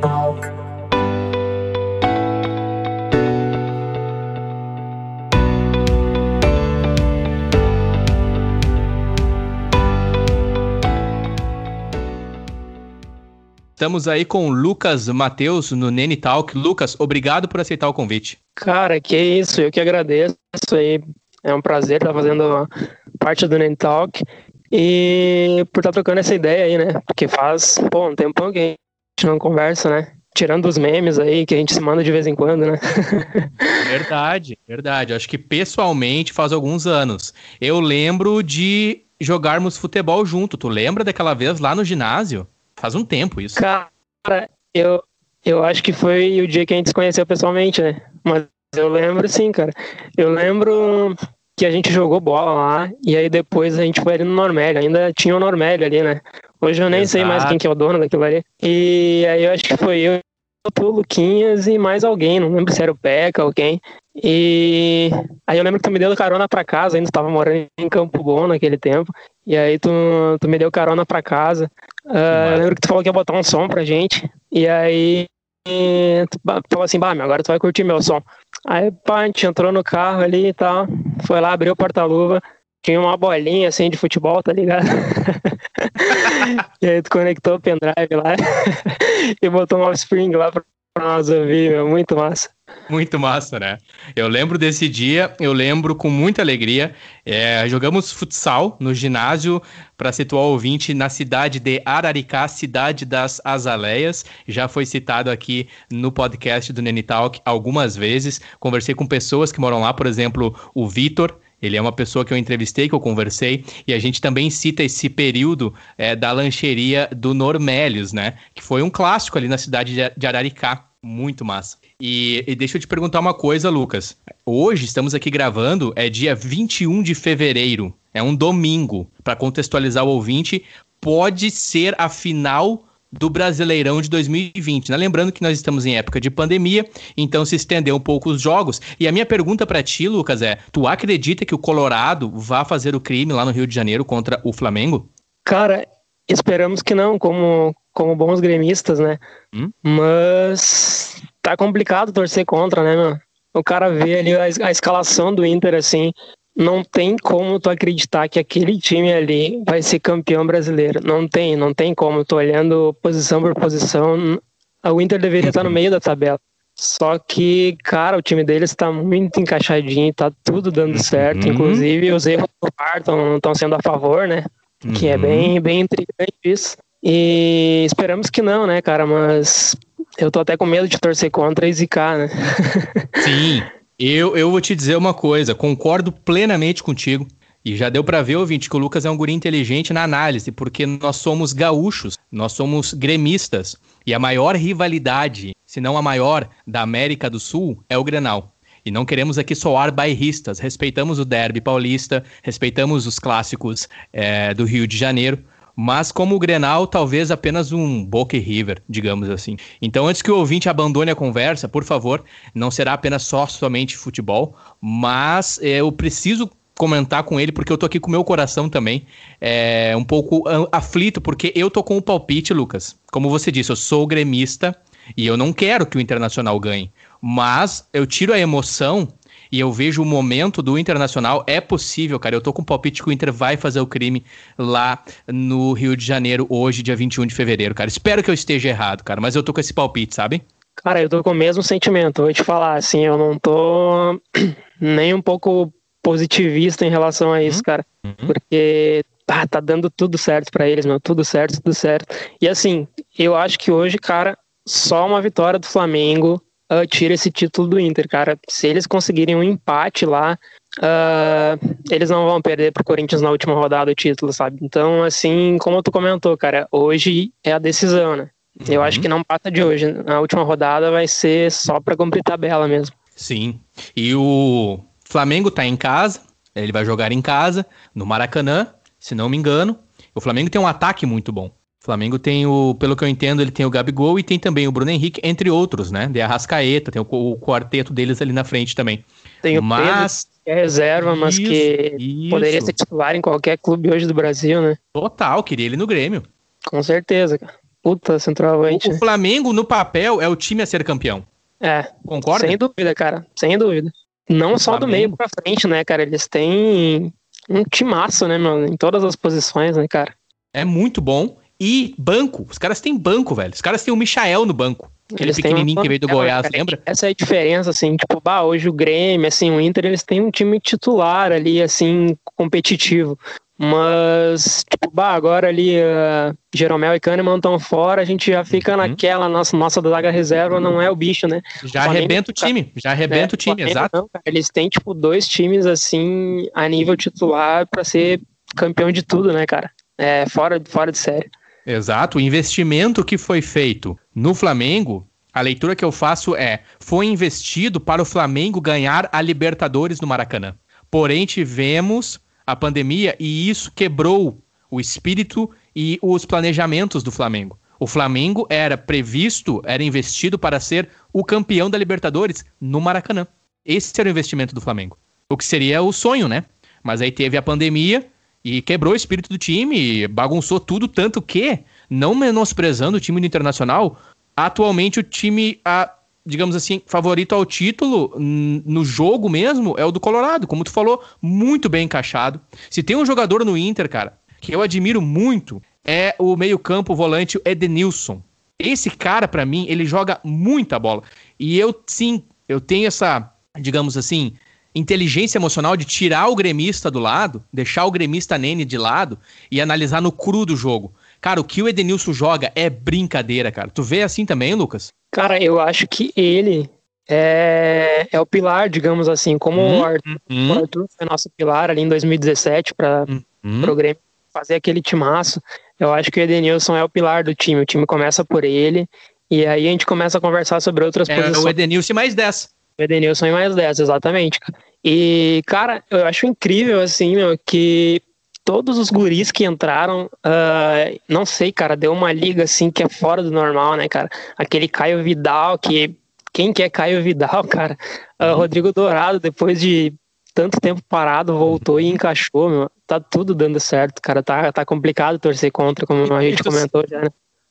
Talk. Estamos aí com o Lucas Matheus no Nene Talk. Lucas, obrigado por aceitar o convite. Cara, que isso, eu que agradeço aí. É um prazer estar fazendo parte do Nene Talk e por estar trocando essa ideia aí, né? Porque faz, pô, um tempão que a gente não conversa, né? Tirando os memes aí que a gente se manda de vez em quando, né? verdade, verdade. Acho que pessoalmente faz alguns anos. Eu lembro de jogarmos futebol junto. Tu lembra daquela vez lá no ginásio? Faz um tempo isso. Cara, eu, eu acho que foi o dia que a gente se conheceu pessoalmente, né? Mas eu lembro sim, cara. Eu lembro que a gente jogou bola lá e aí depois a gente foi ali no Normélio. Ainda tinha o Normélio ali, né? Hoje eu nem Exato. sei mais quem que é o dono daquilo ali. E aí eu acho que foi eu, o Luquinhas e mais alguém, não lembro se era o Peca ou quem. E aí eu lembro que tu me deu carona pra casa, ainda estava morando em Campo Bom naquele tempo. E aí tu, tu me deu carona pra casa. Uh, eu lembro que tu falou que ia botar um som pra gente. E aí tu falou assim, bah, meu, agora tu vai curtir meu som. Aí, pá, a gente entrou no carro ali e tal. Foi lá, abriu o porta-luva. Tinha uma bolinha assim de futebol, tá ligado? e aí tu conectou o pendrive lá e botou um offspring lá pra nós ouvir, meu. Muito massa. Muito massa, né? Eu lembro desse dia, eu lembro com muita alegria. É, jogamos futsal no ginásio, para situar o ouvinte, na cidade de Araricá, cidade das Azaleias. Já foi citado aqui no podcast do Nene Talk algumas vezes. Conversei com pessoas que moram lá, por exemplo, o Vitor. Ele é uma pessoa que eu entrevistei, que eu conversei, e a gente também cita esse período é, da lancheria do Normélios, né? Que foi um clássico ali na cidade de Araricá. Muito massa. E, e, deixa eu te perguntar uma coisa, Lucas. Hoje estamos aqui gravando, é dia 21 de fevereiro, é um domingo. Para contextualizar o ouvinte, pode ser a final do Brasileirão de 2020. Né? Lembrando que nós estamos em época de pandemia, então se estendeu um pouco os jogos. E a minha pergunta para ti, Lucas, é: tu acredita que o Colorado vá fazer o crime lá no Rio de Janeiro contra o Flamengo? Cara, esperamos que não, como, como bons gremistas, né? Hum? Mas tá complicado torcer contra, né, meu? O cara vê ali a, a, escalação do Inter, assim, não tem como tu acreditar que aquele time ali vai ser campeão brasileiro. Não tem, não tem como. Tô olhando posição por posição. O Inter deveria estar no meio da tabela. Só que, cara, o time deles está muito encaixadinho, tá tudo dando certo. Uhum. Inclusive, os erros do VAR estão sendo a favor, né? Que é uhum. bem, bem intrigante isso. E esperamos que não, né, cara? Mas eu tô até com medo de torcer contra e zicar, né? Sim, eu, eu vou te dizer uma coisa, concordo plenamente contigo. E já deu para ver, ouvinte, que o Lucas é um guri inteligente na análise, porque nós somos gaúchos, nós somos gremistas. E a maior rivalidade, se não a maior, da América do Sul é o Grenal. E não queremos aqui soar bairristas, respeitamos o derby paulista, respeitamos os clássicos é, do Rio de Janeiro, mas como o Grenal, talvez apenas um Boca e River, digamos assim. Então, antes que o ouvinte abandone a conversa, por favor, não será apenas só somente futebol, mas é, eu preciso comentar com ele, porque eu tô aqui com o meu coração também, é, um pouco aflito, porque eu tô com o palpite, Lucas. Como você disse, eu sou gremista e eu não quero que o Internacional ganhe, mas eu tiro a emoção e eu vejo o momento do Internacional, é possível, cara. Eu tô com o palpite que o Inter vai fazer o crime lá no Rio de Janeiro, hoje, dia 21 de fevereiro, cara. Espero que eu esteja errado, cara, mas eu tô com esse palpite, sabe? Cara, eu tô com o mesmo sentimento. Vou te falar, assim, eu não tô nem um pouco positivista em relação a isso, uhum. cara. Uhum. Porque ah, tá dando tudo certo para eles, meu. Tudo certo, tudo certo. E assim, eu acho que hoje, cara, só uma vitória do Flamengo uh, tira esse título do Inter, cara. Se eles conseguirem um empate lá, uh, eles não vão perder pro Corinthians na última rodada o título, sabe? Então, assim, como tu comentou, cara, hoje é a decisão, né? Uhum. Eu acho uhum. que não passa de hoje. Na última rodada vai ser só para cumprir tabela mesmo. Sim. E o Flamengo tá em casa, ele vai jogar em casa, no Maracanã, se não me engano. O Flamengo tem um ataque muito bom. Flamengo tem o, pelo que eu entendo, ele tem o Gabigol e tem também o Bruno Henrique, entre outros, né? De Arrascaeta, tem o, o quarteto deles ali na frente também. Tem o mas... Pedro, que é reserva, isso, mas que isso. poderia ser titular em qualquer clube hoje do Brasil, né? Total, queria ele no Grêmio. Com certeza, cara. puta centroavante. O, o Flamengo, no papel, é o time a ser campeão. É. Concorda? Sem dúvida, cara. Sem dúvida. Não o só Flamengo. do meio pra frente, né, cara? Eles têm um timaço, né, mano? Em todas as posições, né, cara? É muito bom. E banco. Os caras têm banco, velho. Os caras têm o Michael no banco. Aquele eles pequenininho que veio do Goiás, cara, lembra? Essa é a diferença, assim, tipo, bah, hoje o Grêmio, assim, o Inter, eles têm um time titular ali, assim, competitivo. Mas, tipo, bah, agora ali uh, Jeromel e Kahneman estão fora, a gente já fica uhum. naquela, nossa, nossa zaga reserva não é o bicho, né? Já o arrebenta o time, já arrebenta é, o time, exato. Não, eles têm, tipo, dois times, assim, a nível titular para ser campeão de tudo, né, cara? É, fora, fora de série. Exato, o investimento que foi feito no Flamengo, a leitura que eu faço é: foi investido para o Flamengo ganhar a Libertadores no Maracanã. Porém, tivemos a pandemia e isso quebrou o espírito e os planejamentos do Flamengo. O Flamengo era previsto, era investido para ser o campeão da Libertadores no Maracanã. Esse era o investimento do Flamengo. O que seria o sonho, né? Mas aí teve a pandemia e quebrou o espírito do time, bagunçou tudo, tanto que, não menosprezando o time do Internacional, atualmente o time, a, digamos assim, favorito ao título no jogo mesmo é o do Colorado, como tu falou, muito bem encaixado. Se tem um jogador no Inter, cara, que eu admiro muito, é o meio-campo volante Edenilson. Esse cara, para mim, ele joga muita bola. E eu, sim, eu tenho essa, digamos assim, inteligência emocional de tirar o gremista do lado, deixar o gremista Nene de lado e analisar no cru do jogo. Cara, o que o Edenilson joga é brincadeira, cara. Tu vê assim também, Lucas? Cara, eu acho que ele é, é o pilar, digamos assim, como uhum, o, Arthur, uhum. o Arthur foi nosso pilar ali em 2017 para uhum. o Grêmio fazer aquele timaço. Eu acho que o Edenilson é o pilar do time. O time começa por ele e aí a gente começa a conversar sobre outras é, posições. O Edenilson mais 10. O Edenilson e mais 10, exatamente. E, cara, eu acho incrível, assim, meu, que todos os guris que entraram, uh, não sei, cara, deu uma liga, assim, que é fora do normal, né, cara? Aquele Caio Vidal, que quem que é Caio Vidal, cara? Uh, Rodrigo Dourado, depois de tanto tempo parado, voltou e encaixou, meu. Tá tudo dando certo, cara. Tá, tá complicado torcer contra, como a gente comentou já, né?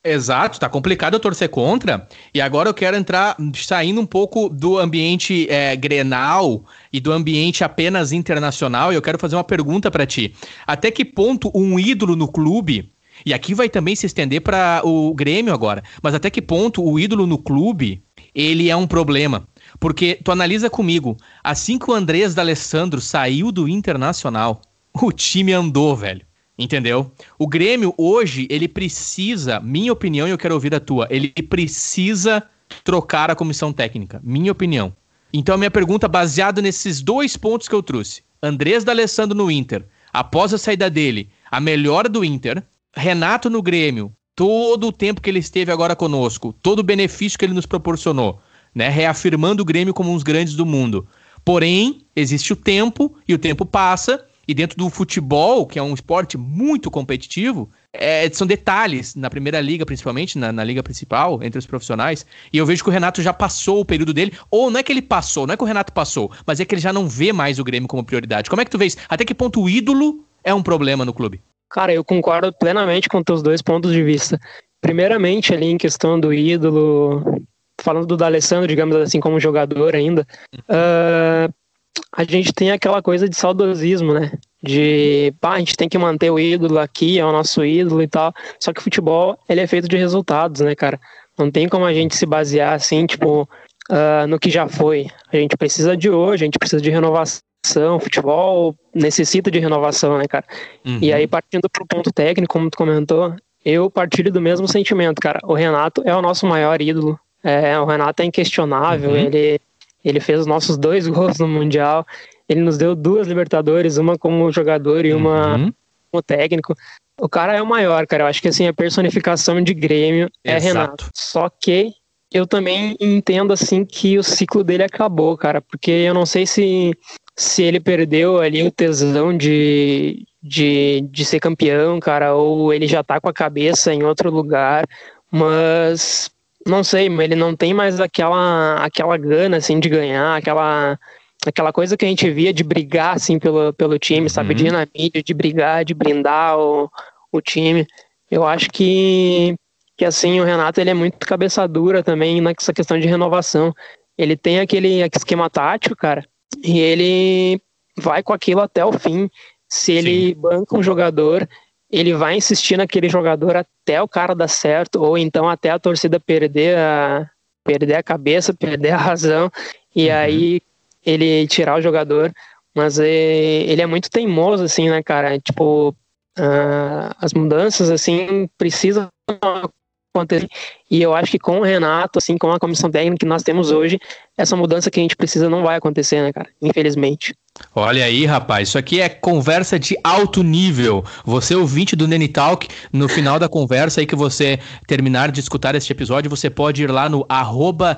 Exato, tá complicado eu torcer contra. E agora eu quero entrar saindo um pouco do ambiente é, grenal e do ambiente apenas internacional. E eu quero fazer uma pergunta para ti. Até que ponto um ídolo no clube e aqui vai também se estender para o Grêmio agora. Mas até que ponto o ídolo no clube ele é um problema? Porque tu analisa comigo, assim que o Andrés D'Alessandro saiu do Internacional, o time andou, velho. Entendeu? O Grêmio hoje, ele precisa, minha opinião, e eu quero ouvir a tua, ele precisa trocar a comissão técnica, minha opinião. Então, a minha pergunta, baseada nesses dois pontos que eu trouxe: Andrés D'Alessandro no Inter, após a saída dele, a melhora do Inter, Renato no Grêmio, todo o tempo que ele esteve agora conosco, todo o benefício que ele nos proporcionou, né? Reafirmando o Grêmio como um dos grandes do mundo. Porém, existe o tempo e o tempo passa e dentro do futebol, que é um esporte muito competitivo, é, são detalhes, na primeira liga, principalmente, na, na, liga principal, entre os profissionais. E eu vejo que o Renato já passou o período dele, ou não é que ele passou, não é que o Renato passou, mas é que ele já não vê mais o Grêmio como prioridade. Como é que tu vês? Até que ponto o ídolo é um problema no clube? Cara, eu concordo plenamente com teus dois pontos de vista. Primeiramente, ali em questão do ídolo, falando do D'Alessandro, digamos assim, como jogador ainda, uh, a gente tem aquela coisa de saudosismo, né? De, pá, a gente tem que manter o ídolo aqui, é o nosso ídolo e tal. Só que o futebol, ele é feito de resultados, né, cara? Não tem como a gente se basear assim, tipo, uh, no que já foi. A gente precisa de hoje, a gente precisa de renovação. O futebol necessita de renovação, né, cara? Uhum. E aí, partindo pro ponto técnico, como tu comentou, eu partilho do mesmo sentimento, cara. O Renato é o nosso maior ídolo. É, o Renato é inquestionável, uhum. ele ele fez os nossos dois gols no Mundial. Ele nos deu duas Libertadores, uma como jogador e uma uhum. como técnico. O cara é o maior, cara. Eu acho que assim, a personificação de Grêmio é Exato. Renato. Só que eu também entendo assim que o ciclo dele acabou, cara, porque eu não sei se se ele perdeu ali o tesão de, de, de ser campeão, cara, ou ele já tá com a cabeça em outro lugar, mas não sei, mas ele não tem mais aquela, aquela gana, assim, de ganhar, aquela, aquela coisa que a gente via de brigar, assim, pelo, pelo time, sabe? Uhum. De ir na mídia, de brigar, de blindar o, o time. Eu acho que que assim, o Renato ele é muito cabeça dura também nessa questão de renovação. Ele tem aquele esquema tático, cara, e ele vai com aquilo até o fim. Se ele Sim. banca um jogador, ele vai insistir naquele jogador até o cara dar certo, ou então até a torcida perder a, perder a cabeça, perder a razão, e uhum. aí ele tirar o jogador. Mas é, ele é muito teimoso, assim, né, cara? Tipo, uh, as mudanças, assim, precisam acontecer. E eu acho que com o Renato, assim, com a comissão técnica que nós temos hoje, essa mudança que a gente precisa não vai acontecer, né, cara? Infelizmente. Olha aí, rapaz, isso aqui é conversa de alto nível. Você, ouvinte do Nene Talk, no final da conversa aí que você terminar de escutar este episódio, você pode ir lá no arroba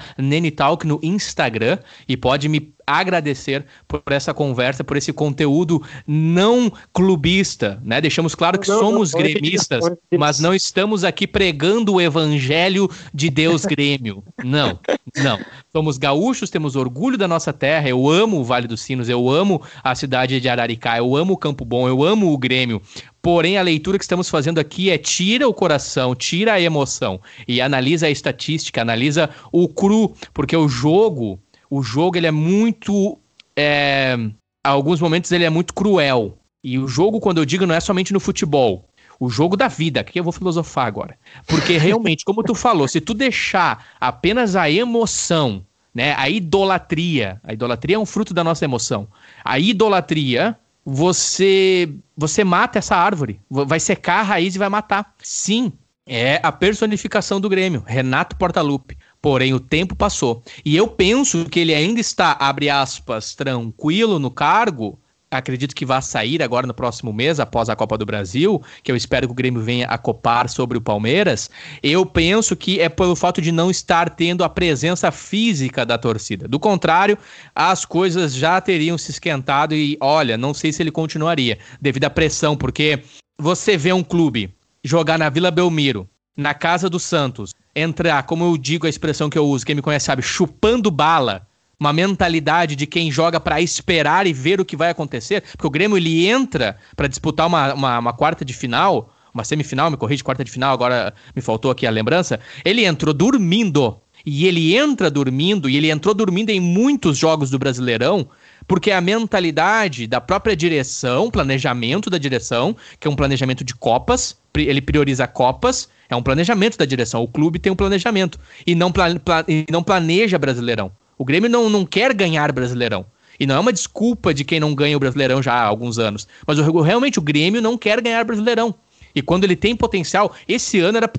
Talk no Instagram e pode me agradecer por essa conversa, por esse conteúdo não clubista, né? Deixamos claro que não, somos não, gremistas, mas não estamos aqui pregando o evangelho de Deus Grêmio. Não, não. Somos gaúchos, temos orgulho da nossa terra. Eu amo o Vale dos Sinos, eu amo a cidade de Araricá, eu amo o Campo Bom, eu amo o Grêmio. Porém, a leitura que estamos fazendo aqui é tira o coração, tira a emoção e analisa a estatística, analisa o cru, porque o jogo o jogo ele é muito. É, a alguns momentos ele é muito cruel. E o jogo, quando eu digo, não é somente no futebol. O jogo da vida, que eu vou filosofar agora. Porque realmente, como tu falou, se tu deixar apenas a emoção, né, a idolatria, a idolatria é um fruto da nossa emoção. A idolatria, você você mata essa árvore, vai secar a raiz e vai matar. Sim, é a personificação do Grêmio, Renato Portaluppi. Porém, o tempo passou. E eu penso que ele ainda está, abre aspas, tranquilo no cargo. Acredito que vai sair agora no próximo mês, após a Copa do Brasil, que eu espero que o Grêmio venha a copar sobre o Palmeiras. Eu penso que é pelo fato de não estar tendo a presença física da torcida. Do contrário, as coisas já teriam se esquentado e, olha, não sei se ele continuaria, devido à pressão, porque você vê um clube jogar na Vila Belmiro, na casa do Santos, entrar, como eu digo a expressão que eu uso, quem me conhece sabe, chupando bala, uma mentalidade de quem joga para esperar e ver o que vai acontecer, porque o Grêmio ele entra para disputar uma, uma, uma, quarta de final, uma semifinal, me corrige, quarta de final, agora me faltou aqui a lembrança. Ele entrou dormindo. E ele entra dormindo, e ele entrou dormindo em muitos jogos do Brasileirão, porque a mentalidade da própria direção, planejamento da direção, que é um planejamento de Copas, ele prioriza Copas, é um planejamento da direção. O clube tem um planejamento e não, pla pla e não planeja Brasileirão. O Grêmio não, não quer ganhar Brasileirão. E não é uma desculpa de quem não ganha o Brasileirão já há alguns anos. Mas o, realmente o Grêmio não quer ganhar Brasileirão. E quando ele tem potencial, esse ano era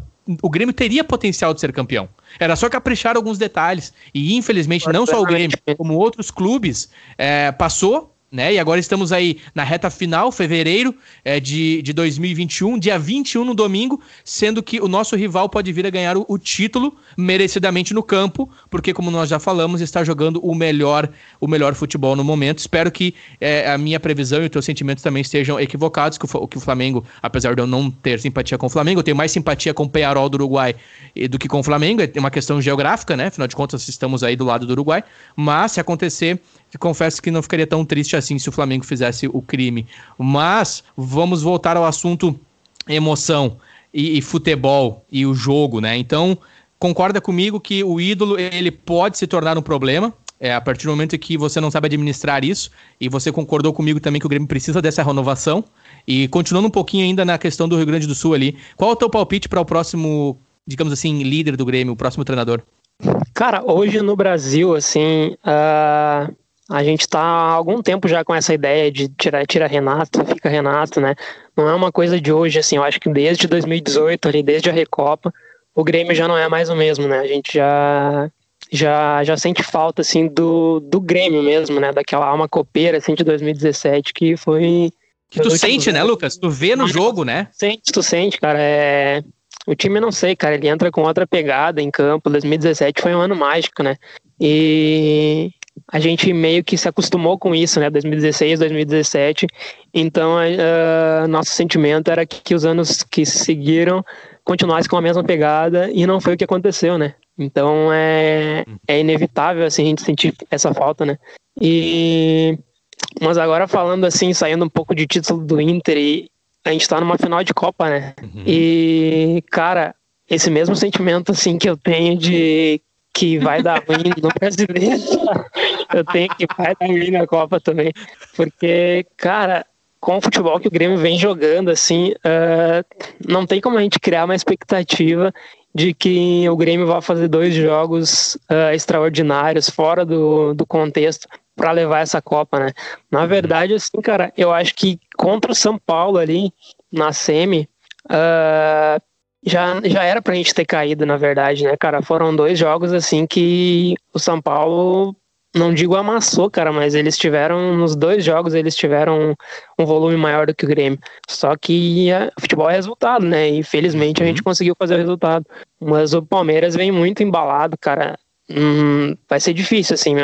o Grêmio teria potencial de ser campeão. Era só caprichar alguns detalhes. E infelizmente, não só o Grêmio, como outros clubes, é, passou né? E agora estamos aí na reta final, fevereiro é, de, de 2021, dia 21 no domingo, sendo que o nosso rival pode vir a ganhar o, o, título merecidamente no campo, porque como nós já falamos, está jogando o melhor o melhor futebol no momento. Espero que é, a minha previsão e os teus sentimentos também estejam equivocados, que o, que o Flamengo, apesar de eu não ter simpatia com o Flamengo, eu tenho mais simpatia com o Pearol do Uruguai do que com o Flamengo, é uma questão geográfica, né? Afinal de contas, estamos aí do lado do Uruguai, mas se acontecer confesso que não ficaria tão triste assim se o Flamengo fizesse o crime. Mas vamos voltar ao assunto emoção e, e futebol e o jogo, né? Então, concorda comigo que o ídolo ele pode se tornar um problema. É, a partir do momento que você não sabe administrar isso, e você concordou comigo também que o Grêmio precisa dessa renovação. E continuando um pouquinho ainda na questão do Rio Grande do Sul ali, qual é o teu palpite para o próximo, digamos assim, líder do Grêmio, o próximo treinador? Cara, hoje no Brasil, assim, uh, a gente está há algum tempo já com essa ideia de tirar tira Renato, fica Renato, né? Não é uma coisa de hoje, assim, eu acho que desde 2018, ali, desde a Recopa, o Grêmio já não é mais o mesmo, né? A gente já já, já sente falta, assim, do, do Grêmio mesmo, né? Daquela alma copeira, assim, de 2017, que foi... Que tu sente, né, Lucas? Tu vê no jogo, né? Sente, tu sente, cara. É... O time, não sei, cara, ele entra com outra pegada em campo. 2017 foi um ano mágico, né? E, a gente meio que se acostumou com isso, né? 2016, 2017. Então, uh, nosso sentimento era que, que os anos que seguiram continuassem com a mesma pegada e não foi o que aconteceu, né? Então é, é inevitável assim, a gente sentir essa falta, né? E mas agora falando assim, saindo um pouco de título do Inter e a gente tá numa final de Copa, né? Uhum. E cara, esse mesmo sentimento assim que eu tenho de que vai dar ruim no brasileiro, eu tenho que vai dar ruim na Copa também. Porque, cara, com o futebol que o Grêmio vem jogando, assim, uh, não tem como a gente criar uma expectativa de que o Grêmio vai fazer dois jogos uh, extraordinários fora do, do contexto para levar essa Copa, né? Na verdade, assim, cara, eu acho que contra o São Paulo ali na semi, uh, já, já era pra gente ter caído, na verdade, né, cara? Foram dois jogos assim que o São Paulo não digo amassou, cara, mas eles tiveram, nos dois jogos, eles tiveram um volume maior do que o Grêmio. Só que é, futebol é resultado, né? E felizmente a gente uhum. conseguiu fazer o resultado. Mas o Palmeiras vem muito embalado, cara. Hum, vai ser difícil, assim,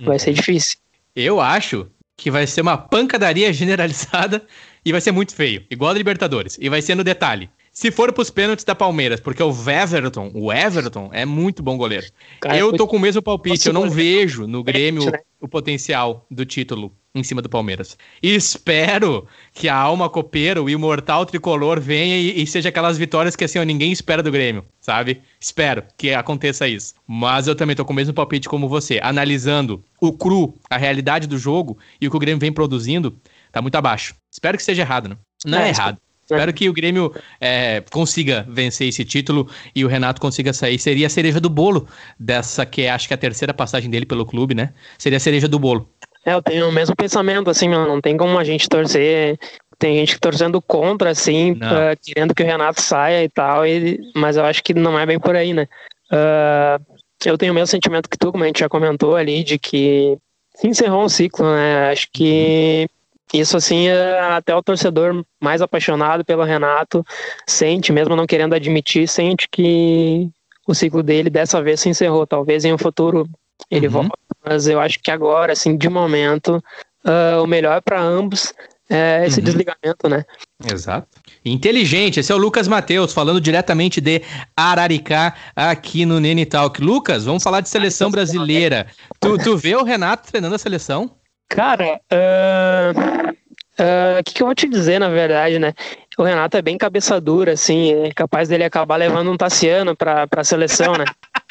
vai ser uhum. difícil. Eu acho que vai ser uma pancadaria generalizada e vai ser muito feio, igual a Libertadores. E vai ser no detalhe. Se for pros pênaltis da Palmeiras, porque o Everton, o Everton é muito bom goleiro. Cara, eu tô com o mesmo palpite, eu não vejo no Grêmio né? o potencial do título em cima do Palmeiras. E espero que a alma copeira, o imortal tricolor, venha e, e, seja aquelas vitórias que assim, ó, ninguém espera do Grêmio, sabe? Espero que aconteça isso. Mas eu também tô com o mesmo palpite como você, analisando o cru, a realidade do jogo e o que o Grêmio vem produzindo, tá muito abaixo. Espero que seja errado, né? Não é, é errado. Espero que o Grêmio é, consiga vencer esse título e o Renato consiga sair. Seria a cereja do bolo dessa que é, acho que é a terceira passagem dele pelo clube, né? Seria a cereja do bolo. É, eu tenho o mesmo pensamento, assim, não tem como a gente torcer. Tem gente torcendo contra, assim, querendo que o Renato saia e tal, e, mas eu acho que não é bem por aí, né? Uh, eu tenho o mesmo sentimento que tu, como a gente já comentou ali, de que se encerrou um ciclo, né? Acho que isso, assim, é até o torcedor mais apaixonado pelo Renato sente, mesmo não querendo admitir, sente que o ciclo dele dessa vez se encerrou. Talvez em um futuro ele uhum. volte, mas eu acho que agora, assim, de momento, uh, o melhor para ambos é esse uhum. desligamento, né? Exato. Inteligente, esse é o Lucas Matheus, falando diretamente de Araricá, aqui no Nene Talk. Lucas, vamos falar de seleção brasileira. Tu, tu vê o Renato treinando a seleção? Cara, o uh, uh, que, que eu vou te dizer, na verdade, né? O Renato é bem cabeça dura, assim, é capaz dele acabar levando um Tassiano pra, pra seleção, né?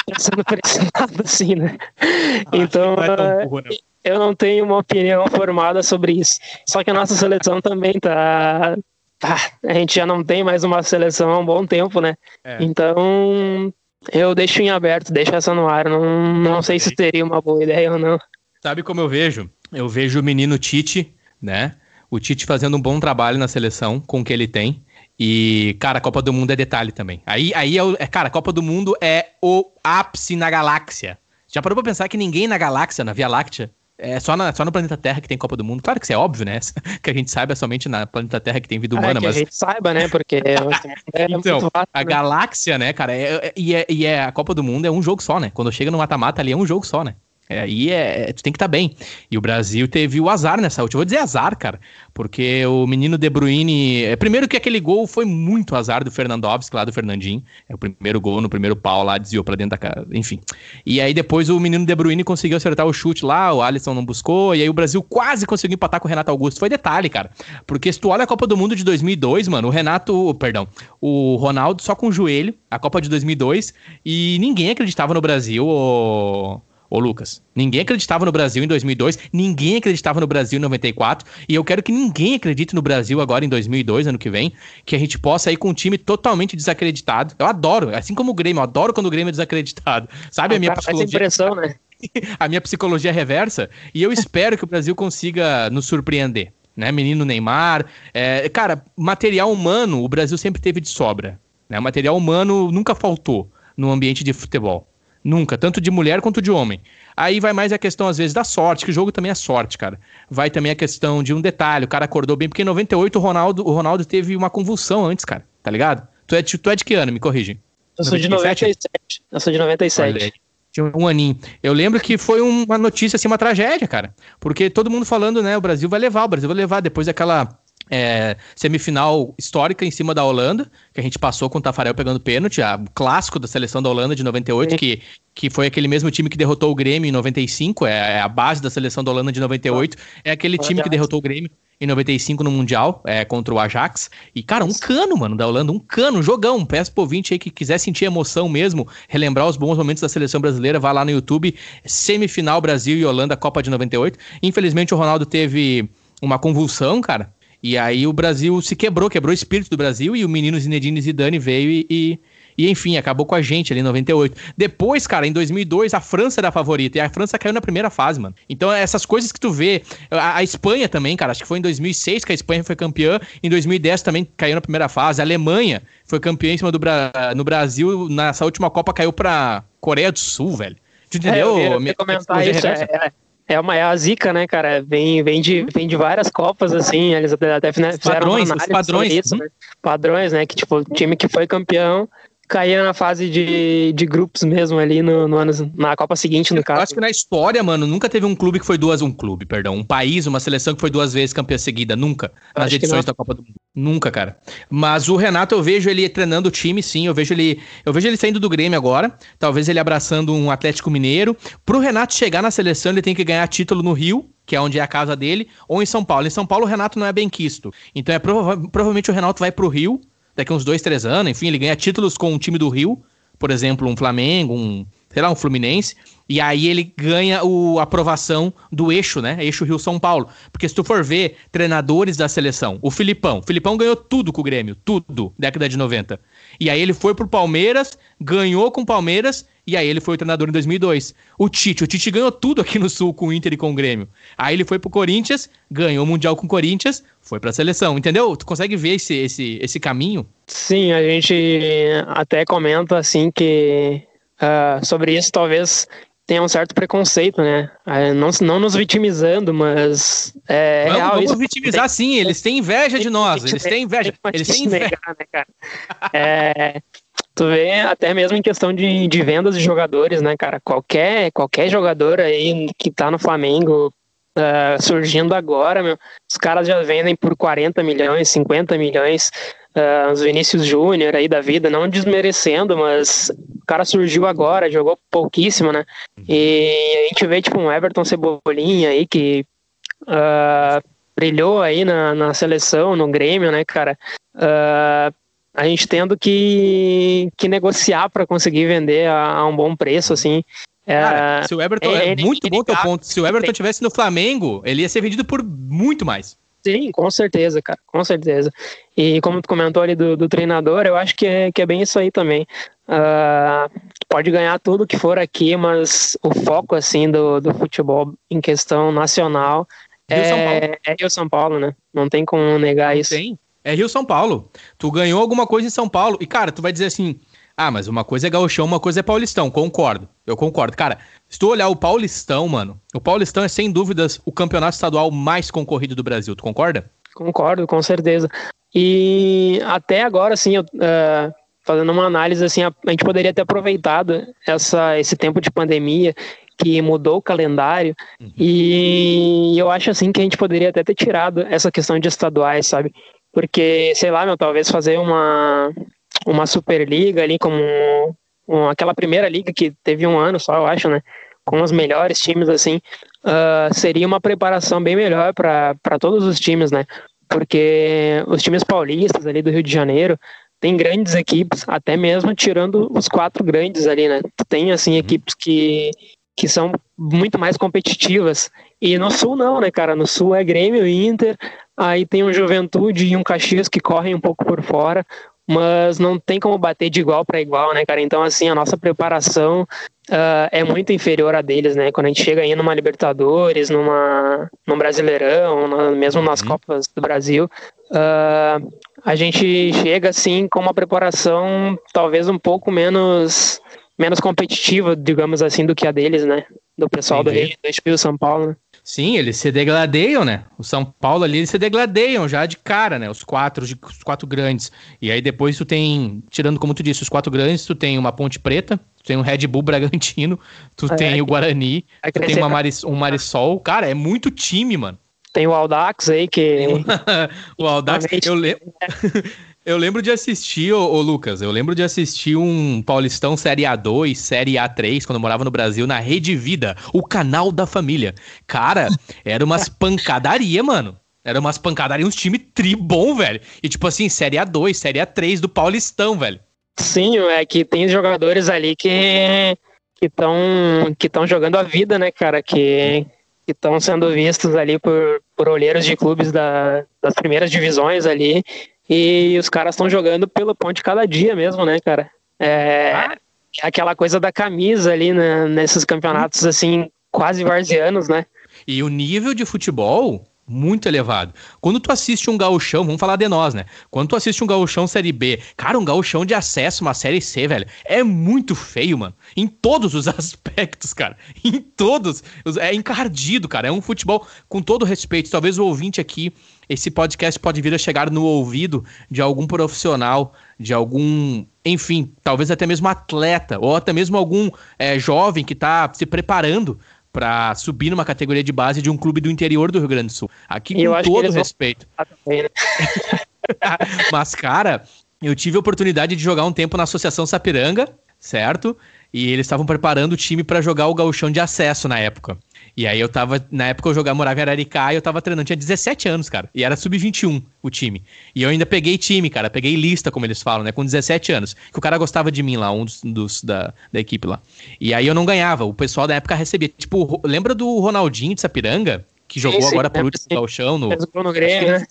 Sendo pressionado, assim, né? Ah, então, é burro, né? eu não tenho uma opinião formada sobre isso. Só que a nossa seleção também tá, tá. A gente já não tem mais uma seleção há um bom tempo, né? É. Então, eu deixo em aberto, deixo essa no ar. Não, não sei se teria uma boa ideia ou não. Sabe como eu vejo? eu vejo o menino Tite, né? O Tite fazendo um bom trabalho na seleção com o que ele tem. E, cara, a Copa do Mundo é detalhe também. Aí, aí é, o, é, cara, a Copa do Mundo é o ápice na galáxia. Já parou pra pensar que ninguém na galáxia, na Via Láctea, é só, na, só no planeta Terra que tem Copa do Mundo? Claro que isso é óbvio, né? que a gente saiba somente na planeta Terra que tem vida humana, é, que mas. A gente saiba, né? Porque. É, é então, vasto, a né? galáxia, né, cara? É, é, e, é, e é, a Copa do Mundo é um jogo só, né? Quando chega no mata-mata ali é um jogo só, né? É, aí é, tu tem que estar tá bem. E o Brasil teve o azar nessa última. Vou dizer azar, cara, porque o menino De Bruyne. É, primeiro que aquele gol foi muito azar do Fernandovski, lá do Fernandinho. É o primeiro gol no primeiro pau lá, desviou pra dentro da casa. Enfim. E aí depois o menino De Bruyne conseguiu acertar o chute lá, o Alisson não buscou. E aí o Brasil quase conseguiu empatar com o Renato Augusto. Foi detalhe, cara. Porque se tu olha a Copa do Mundo de 2002, mano, o Renato. Perdão. O Ronaldo só com o joelho, a Copa de 2002. E ninguém acreditava no Brasil. O Ô Lucas, ninguém acreditava no Brasil em 2002, ninguém acreditava no Brasil em 94, e eu quero que ninguém acredite no Brasil agora em 2002, ano que vem, que a gente possa ir com um time totalmente desacreditado. Eu adoro, assim como o Grêmio, eu adoro quando o Grêmio é desacreditado. Sabe ah, a minha cara, psicologia? impressão, né? a minha psicologia reversa, e eu espero que o Brasil consiga nos surpreender. Né, menino Neymar, é, cara, material humano o Brasil sempre teve de sobra, né, material humano nunca faltou no ambiente de futebol. Nunca, tanto de mulher quanto de homem. Aí vai mais a questão, às vezes, da sorte, que o jogo também é sorte, cara. Vai também a questão de um detalhe, o cara acordou bem, porque em 98 o Ronaldo, o Ronaldo teve uma convulsão antes, cara, tá ligado? Tu é, tu é de que ano? Me corrige. Eu sou 97? de 97. Eu sou de 97. Tinha um aninho. Eu lembro que foi uma notícia, assim, uma tragédia, cara. Porque todo mundo falando, né, o Brasil vai levar, o Brasil vai levar, depois daquela é, semifinal histórica em cima da Holanda, que a gente passou com o Tafarel pegando pênalti, a, o clássico da seleção da Holanda de 98, que, que foi aquele mesmo time que derrotou o Grêmio em 95, é, é a base da seleção da Holanda de 98, é aquele time que derrotou o Grêmio em 95 no Mundial, é, contra o Ajax. E, cara, um cano, mano, da Holanda, um cano, um jogão. Peço pro ouvinte aí que quiser sentir emoção mesmo, relembrar os bons momentos da seleção brasileira, vá lá no YouTube, semifinal Brasil e Holanda, Copa de 98. Infelizmente o Ronaldo teve uma convulsão, cara, e aí o Brasil se quebrou, quebrou o espírito do Brasil e o menino Zinedine Zidane veio e, e, e, enfim, acabou com a gente ali em 98. Depois, cara, em 2002, a França era a favorita e a França caiu na primeira fase, mano. Então, essas coisas que tu vê. A, a, Espanha também, cara, acho que foi em 2006 que a Espanha foi campeã, em 2010 também caiu na primeira fase. A Alemanha foi campeã em cima do Bra no Brasil, nessa última Copa caiu pra Coreia do Sul, velho. Tu entendeu? É, eu ia, comentar isso, é, é, é uma é a zica, né, cara? Vem, vem, de, vem de várias copas, assim, eles até, até fizeram padrões, uma padrões, isso, né? Padrões, né? Que tipo, o time que foi campeão caía na fase de, de grupos mesmo ali no, no ano, na Copa seguinte, no caso. Eu acho que na história, mano, nunca teve um clube que foi duas, um clube, perdão, um país, uma seleção que foi duas vezes campeã seguida, nunca, nas edições da Copa do Mundo. Nunca, cara. Mas o Renato, eu vejo ele treinando o time, sim, eu vejo ele, eu vejo ele saindo do Grêmio agora, talvez ele abraçando um Atlético Mineiro. Pro Renato chegar na seleção, ele tem que ganhar título no Rio, que é onde é a casa dele, ou em São Paulo. Em São Paulo, o Renato não é bem quisto. Então, é prova provavelmente o Renato vai pro Rio, daqui uns dois, três anos, enfim, ele ganha títulos com o time do Rio, por exemplo, um Flamengo, um, sei lá, um Fluminense, e aí ele ganha o, a aprovação do eixo, né? Eixo Rio-São Paulo. Porque se tu for ver treinadores da seleção, o Filipão, o Filipão ganhou tudo com o Grêmio, tudo, década de 90. E aí ele foi pro Palmeiras, ganhou com o Palmeiras, e aí ele foi o treinador em 2002. O Tite, o Tite ganhou tudo aqui no Sul com o Inter e com o Grêmio. Aí ele foi pro Corinthians, ganhou o Mundial com o Corinthians, foi pra seleção, entendeu? Tu consegue ver esse, esse, esse caminho? Sim, a gente até comenta assim que uh, sobre isso talvez tem um certo preconceito, né? É, não, não nos vitimizando, mas é vamos, real. Vamos isso. vitimizar sim, eles têm inveja de nós, eles têm inveja. Eles têm inveja. Né, cara? É, tu vê até mesmo em questão de, de vendas de jogadores, né, cara? Qualquer, qualquer jogador aí que tá no Flamengo uh, surgindo agora, meu, os caras já vendem por 40 milhões, 50 milhões. Uh, os Vinícius Júnior aí da vida, não desmerecendo, mas o cara surgiu agora, jogou pouquíssimo, né? E a gente vê tipo um Everton Cebolinha aí que uh, brilhou aí na, na seleção, no Grêmio, né, cara? Uh, a gente tendo que, que negociar para conseguir vender a, a, um bom preço, assim. Cara, se o Everton é, é muito bom teu ponto. Se o Everton tivesse no Flamengo, ele ia ser vendido por muito mais. Sim, com certeza, cara, com certeza. E como tu comentou ali do, do treinador, eu acho que é, que é bem isso aí também. Uh, pode ganhar tudo que for aqui, mas o foco, assim, do, do futebol em questão nacional é, é Rio São Paulo, né? Não tem como negar Não isso. Tem. É Rio São Paulo. Tu ganhou alguma coisa em São Paulo. E, cara, tu vai dizer assim: ah, mas uma coisa é gauchão, uma coisa é paulistão. Concordo. Eu concordo. Cara, se tu olhar o paulistão, mano, o paulistão é sem dúvidas o campeonato estadual mais concorrido do Brasil. Tu concorda? Concordo, com certeza. E até agora, assim, eu, uh, fazendo uma análise, assim, a, a, gente poderia ter aproveitado essa, esse tempo de pandemia que mudou o calendário uhum. e eu acho assim que a gente poderia até ter tirado essa questão de estaduais, sabe? Porque, sei lá, meu, talvez fazer uma, uma Superliga ali, como um, aquela primeira liga que teve um ano só, eu acho, né? Com os melhores times, assim, uh, seria uma preparação bem melhor para todos os times, né? Porque os times paulistas ali do Rio de Janeiro tem grandes equipes, até mesmo tirando os quatro grandes ali, né? Tem, assim, uhum. equipes que, que são muito mais competitivas. E no Sul não, né, cara? No Sul é Grêmio, Inter, aí tem um Juventude e um Caxias que correm um pouco por fora mas não tem como bater de igual para igual, né, cara? Então, assim, a nossa preparação uh, é muito inferior a deles, né? Quando a gente chega aí numa Libertadores, numa, num Brasileirão, no, mesmo nas uhum. Copas do Brasil, uh, a gente chega, assim, com uma preparação talvez um pouco menos, menos competitiva, digamos assim, do que a deles, né? Do pessoal Entendi. do Rio, do Rio São Paulo, né? Sim, eles se degladeiam, né? O São Paulo ali, eles se degladeiam já de cara, né? Os quatro, os quatro grandes. E aí depois tu tem, tirando como tu disse, os quatro grandes, tu tem uma Ponte Preta, tu tem um Red Bull Bragantino, tu é, tem o Guarani, tu tem uma Maris, um Marisol. Cara, é muito time, mano. tem o Aldax aí que. o Aldax, eu lembro. Eu lembro de assistir, ô, ô, Lucas, eu lembro de assistir um Paulistão Série A2, Série A3, quando eu morava no Brasil, na Rede Vida, o canal da família. Cara, era umas pancadaria, mano. Era umas pancadaria, uns time tri bom, velho. E tipo assim, Série A2, Série A3 do Paulistão, velho. Sim, é que tem jogadores ali que que estão que estão jogando a vida, né, cara, que estão sendo vistos ali por, por olheiros de clubes da, das primeiras divisões ali e os caras estão jogando pelo pão de cada dia mesmo, né, cara? É, ah. aquela coisa da camisa ali né, nesses campeonatos, assim, quase varzianos, né? E o nível de futebol muito elevado. Quando tu assiste um gauchão, vamos falar de nós, né? Quando tu assiste um gauchão Série B, cara, um gauchão de acesso, uma Série C, velho, é muito feio, mano. Em todos os aspectos, cara. Em todos. É encardido, cara. É um futebol, com todo respeito, talvez o ouvinte aqui esse podcast pode vir a chegar no ouvido de algum profissional, de algum, enfim, talvez até mesmo atleta, ou até mesmo algum é, jovem que está se preparando para subir numa categoria de base de um clube do interior do Rio Grande do Sul. Aqui com todo respeito. Né? Mas, cara, eu tive a oportunidade de jogar um tempo na Associação Sapiranga, certo? E eles estavam preparando o time para jogar o gauchão de acesso na época. E aí eu tava, na época eu jogava, morava em Araricá e eu tava treinando, tinha 17 anos, cara. E era sub-21 o time. E eu ainda peguei time, cara, peguei lista, como eles falam, né, com 17 anos. Que o cara gostava de mim lá, um dos, dos da, da equipe lá. E aí eu não ganhava, o pessoal da época recebia. Tipo, lembra do Ronaldinho de Sapiranga? Que jogou sim, sim, agora por último chão no. no Grêmio, né?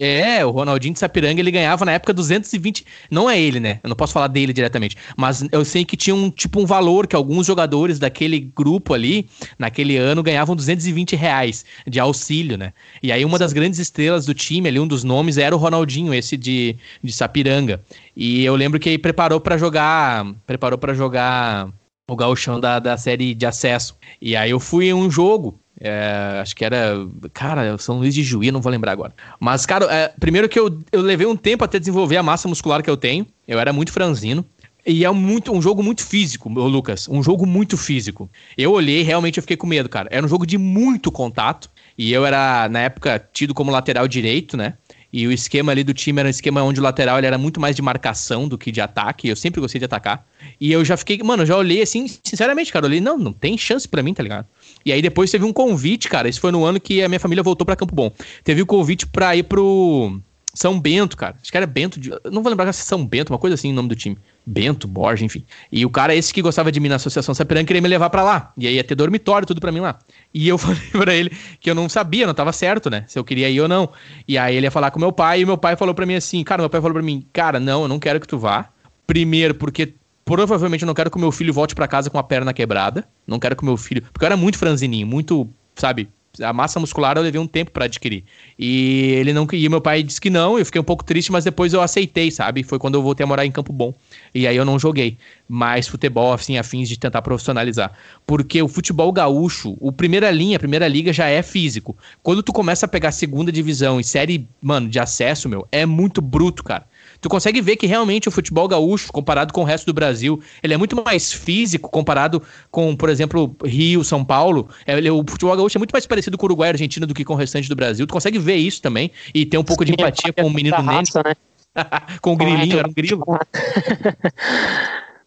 É, o Ronaldinho de Sapiranga, ele ganhava na época 220. Não é ele, né? Eu não posso falar dele diretamente. Mas eu sei que tinha um tipo um valor que alguns jogadores daquele grupo ali, naquele ano, ganhavam 220 reais de auxílio, né? E aí uma das grandes estrelas do time ali, um dos nomes, era o Ronaldinho, esse de, de Sapiranga. E eu lembro que ele preparou para jogar. Preparou para jogar o gauchão da, da série de acesso. E aí eu fui em um jogo é, acho que era. Cara, São Luís de Juí, não vou lembrar agora. Mas, cara, é, primeiro que eu, eu levei um tempo até desenvolver a massa muscular que eu tenho. Eu era muito franzino. E é muito, um jogo muito físico, Lucas. Um jogo muito físico. Eu olhei realmente eu fiquei com medo, cara. Era um jogo de muito contato. E eu era, na época, tido como lateral direito, né? E o esquema ali do time era um esquema onde o lateral ele era muito mais de marcação do que de ataque. Eu sempre gostei de atacar. E eu já fiquei, mano, já olhei assim, sinceramente, cara, eu olhei, não, não tem chance para mim, tá ligado? E aí depois teve um convite, cara. Esse foi no ano que a minha família voltou para Campo Bom. Teve o um convite pra ir pro São Bento, cara. Acho que era Bento, de, não vou lembrar se é São Bento, uma coisa assim o nome do time. Bento, Borja, enfim. E o cara, esse que gostava de mim na Associação Sapiranga, queria me levar para lá. E aí ia ter dormitório, tudo para mim lá. E eu falei pra ele que eu não sabia, não tava certo, né? Se eu queria ir ou não. E aí ele ia falar com meu pai, e meu pai falou para mim assim, cara, meu pai falou para mim, cara, não, eu não quero que tu vá. Primeiro, porque provavelmente eu não quero que o meu filho volte para casa com a perna quebrada. Não quero que o meu filho. Porque eu era muito franzininho, muito, sabe? A massa muscular eu levei um tempo para adquirir. E ele não e meu pai disse que não, eu fiquei um pouco triste, mas depois eu aceitei, sabe? Foi quando eu voltei a morar em Campo Bom. E aí eu não joguei mais futebol, assim, afins de tentar profissionalizar. Porque o futebol gaúcho, o primeira linha, a primeira liga já é físico. Quando tu começa a pegar segunda divisão e série, mano, de acesso, meu, é muito bruto, cara tu consegue ver que realmente o futebol gaúcho, comparado com o resto do Brasil, ele é muito mais físico comparado com, por exemplo, Rio, São Paulo. É, ele, o futebol gaúcho é muito mais parecido com o Uruguai e Argentina do que com o restante do Brasil. Tu consegue ver isso também e ter um pouco de empatia com o menino Nene. Né? com o grilinho, era um grilo.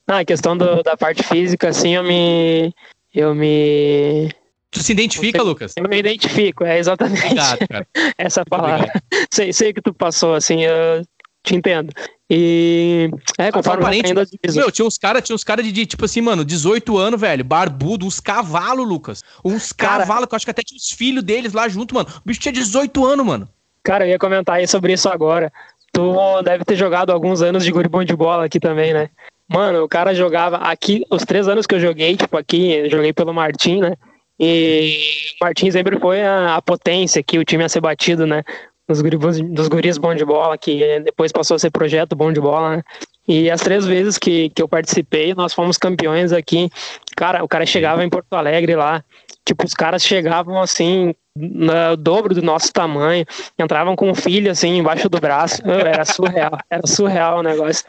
Não, a questão do, da parte física, assim, eu me. Eu me. Tu se identifica, Lucas? Eu me identifico, é exatamente Obrigado, essa palavra. Sei, sei que tu passou, assim, eu te entendo. E. É, conforme parente, Meu, tinha uns caras tinha uns cara de, tipo assim, mano, 18 anos, velho, barbudo, uns cavalos, Lucas. Uns cavalos, que eu acho que até tinha os filhos deles lá junto, mano. O bicho tinha 18 anos, mano. Cara, eu ia comentar aí sobre isso agora. Tu deve ter jogado alguns anos de guribão de bola aqui também, né? Mano, o cara jogava aqui, os três anos que eu joguei, tipo, aqui, joguei pelo Martim, né? E o Martim sempre foi a, a potência que o time ia ser batido, né? Dos dos guris bom de bola, que depois passou a ser projeto bom de bola, né? E as três vezes que, que eu participei, nós fomos campeões aqui. Cara, o cara chegava em Porto Alegre lá, tipo, os caras chegavam assim, no dobro do nosso tamanho, entravam com um filho assim embaixo do braço, meu, era surreal, era surreal o negócio.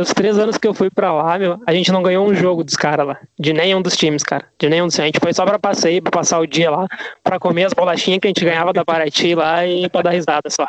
Os três anos que eu fui para lá, meu, a gente não ganhou um jogo dos caras lá, de nenhum dos times, cara, de nenhum dos times. A gente foi só para passeio, para passar o dia lá, para comer as bolachinhas que a gente ganhava da Paraty lá e para dar risada só.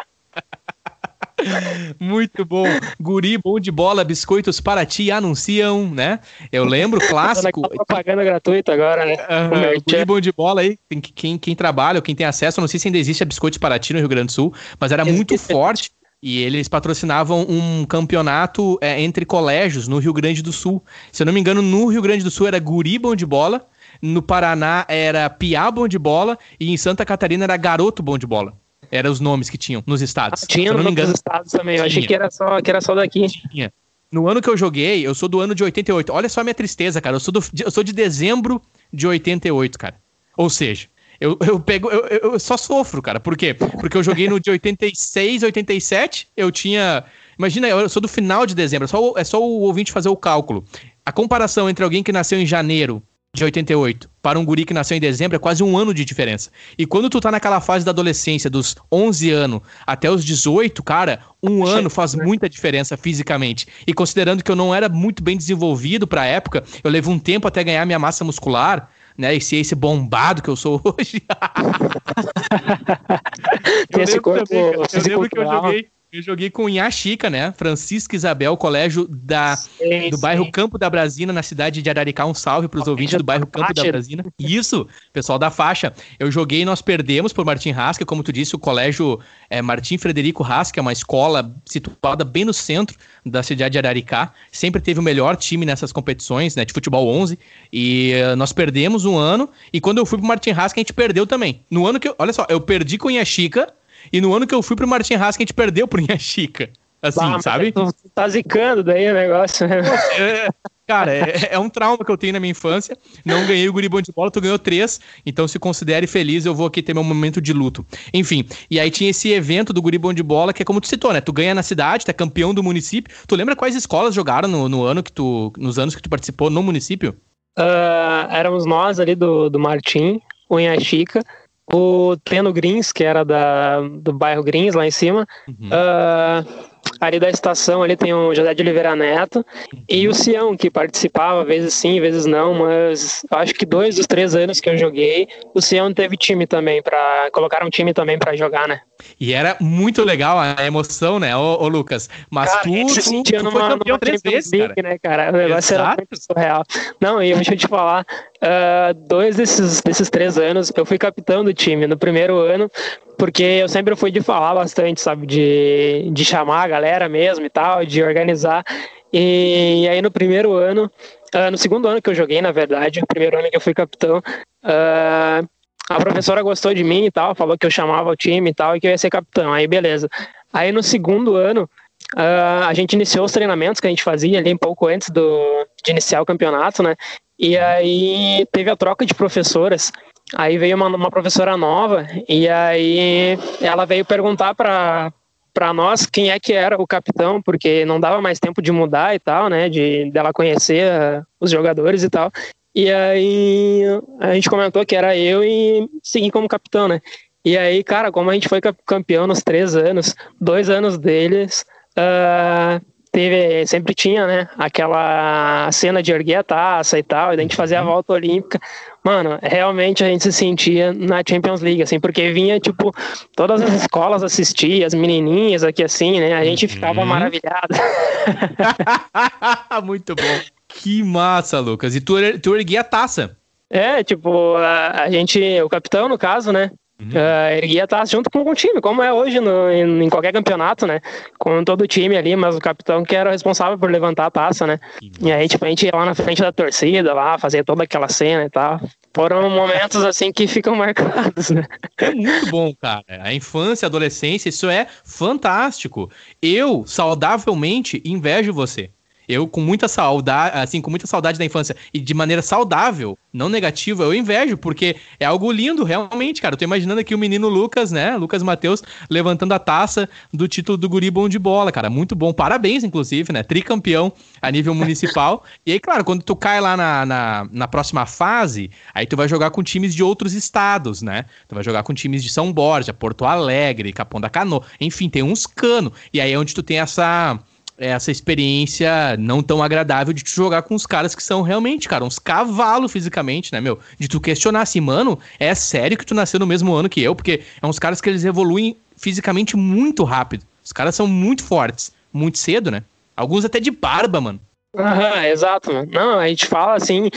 Muito bom. Guri, bom de bola, biscoitos para ti anunciam, né? Eu lembro, clássico. propaganda gratuita agora, né? Uh, guri, bom de bola aí. Quem, quem, trabalha ou quem tem acesso, não sei se ainda existe a Biscoitos Paraty no Rio Grande do Sul, mas era existe. muito forte. E eles patrocinavam um campeonato é, entre colégios no Rio Grande do Sul. Se eu não me engano, no Rio Grande do Sul era Guri Bom de Bola, no Paraná era Piá Bom de Bola e em Santa Catarina era Garoto Bom de Bola. Eram os nomes que tinham nos estados. Ah, tinha nos estados também. Eu achei que era, só, que era só daqui. Tinha. No ano que eu joguei, eu sou do ano de 88. Olha só a minha tristeza, cara. Eu sou, do, eu sou de dezembro de 88, cara. Ou seja, eu, eu pego. Eu, eu só sofro, cara. Por quê? Porque eu joguei no de 86, 87. Eu tinha. Imagina, eu sou do final de dezembro. É só, é só o ouvinte fazer o cálculo. A comparação entre alguém que nasceu em janeiro de 88 para um guri que nasceu em dezembro é quase um ano de diferença. E quando tu tá naquela fase da adolescência, dos 11 anos até os 18, cara, um ano faz muita diferença fisicamente. E considerando que eu não era muito bem desenvolvido pra época, eu levo um tempo até ganhar minha massa muscular, né? E ser esse bombado que eu sou hoje. Esse corpo também, eu lembro que eu joguei eu joguei com Inhaxica, né? Francisco Isabel, colégio da, sim, do sim. bairro Campo da Brasina, na cidade de Araricá. Um salve para os ouvintes do bairro Campo da Brasina. Isso, pessoal da faixa. Eu joguei e nós perdemos por Martim Rasca, como tu disse, o colégio é, Martim Frederico Rasca, é uma escola situada bem no centro da cidade de Araricá. Sempre teve o melhor time nessas competições, né? De futebol 11. E uh, nós perdemos um ano. E quando eu fui pro Martim Rasca, a gente perdeu também. No ano que eu, olha só, eu perdi com Inhaxica e no ano que eu fui pro Martin Haas, que a gente perdeu pro Inha Chica. Assim, bah, sabe? Tu tá zicando daí o negócio, né? É, cara, é, é, um trauma que eu tenho na minha infância. Não ganhei o guribão de bola, tu ganhou três. Então se considere feliz, eu vou aqui ter meu momento de luto. Enfim, e aí tinha esse evento do guribão de bola, que é como tu citou, né? Tu ganha na cidade, tu é campeão do município. Tu lembra quais escolas jogaram no, no ano que tu. nos anos que tu participou no município? Uh, éramos nós ali do, do Martim, o Inha Chica o Teno Greens, que era da, do bairro Greens, lá em cima. Uhum. Uh, ali da estação ali tem o José de Oliveira Neto e o Sião, que participava, vezes sim, vezes não, mas acho que dois dos três anos que eu joguei, o Sião teve time também, para colocar um time também para jogar, né? E era muito legal a emoção, né, ô, ô Lucas? Mas cara, tu, tu, tu, tu foi campeão três vezes, cara. Né, cara? O negócio Exato. era muito surreal. Não, e deixa eu te falar, uh, dois desses, desses três anos eu fui capitão do time. No primeiro ano, porque eu sempre fui de falar bastante, sabe? De, de chamar a galera mesmo e tal, de organizar. E, aí no primeiro ano, uh, no segundo ano que eu joguei, na verdade, o primeiro ano que eu fui capitão, uh, a professora gostou de mim e tal, falou que eu chamava o time e tal, e que eu ia ser capitão. Aí beleza. Aí no segundo ano, uh, a gente iniciou os treinamentos que a gente fazia ali um pouco antes do, de iniciar o campeonato, né? E aí teve a troca de professoras. Aí veio uma, uma professora nova e aí ela veio perguntar para para nós quem é que era o capitão, porque não dava mais tempo de mudar e tal, né, de dela conhecer uh, os jogadores e tal. E aí a gente comentou que era eu e segui como capitão, né? E aí, cara, como a gente foi campeão nos três anos, dois anos deles, uh, teve, sempre tinha, né, aquela cena de erguer a taça e tal, e a gente fazia a uhum. volta olímpica. Mano, realmente a gente se sentia na Champions League, assim, porque vinha, tipo, todas as escolas assistir, as menininhas aqui, assim, né, a gente ficava uhum. maravilhado. Muito bom. Que massa, Lucas. E tu, tu erguia a taça. É, tipo, a, a gente, o capitão, no caso, né, Uhum. Uh, erguia a taça junto com o time, como é hoje no, em, em, qualquer campeonato, né? Com todo o time ali, mas o capitão que era responsável por levantar a taça, né? E aí, tipo, a gente ia lá na frente da torcida, lá, fazer toda aquela cena e tal. Foram momentos, assim, que ficam marcados, né? É muito bom, cara. A infância, a adolescência, isso é fantástico. Eu, saudavelmente, invejo você. Eu, com muita saudade, assim, com muita saudade da infância e de maneira saudável, não negativa, eu invejo, porque é algo lindo, realmente, cara. Eu tô imaginando aqui o menino Lucas, né? Lucas Matheus, levantando a taça do título do Guri Bom de Bola, cara. Muito bom. Parabéns, inclusive, né? Tricampeão a nível municipal. e aí, claro, quando tu cai lá na, na, na, próxima fase, aí tu vai jogar com times de outros estados, né? Tu vai jogar com times de São Borja, Porto Alegre, Capão da Canoa. Enfim, tem uns cano. E aí é onde tu tem essa essa experiência não tão agradável de tu jogar com os caras que são realmente, cara, uns cavalos fisicamente, né, meu? De tu questionar assim, mano, é sério que tu nasceu no mesmo ano que eu? Porque é uns caras que eles evoluem fisicamente muito rápido. Os caras são muito fortes, muito cedo, né? Alguns até de barba, mano. Aham, exato. Não, a gente fala assim,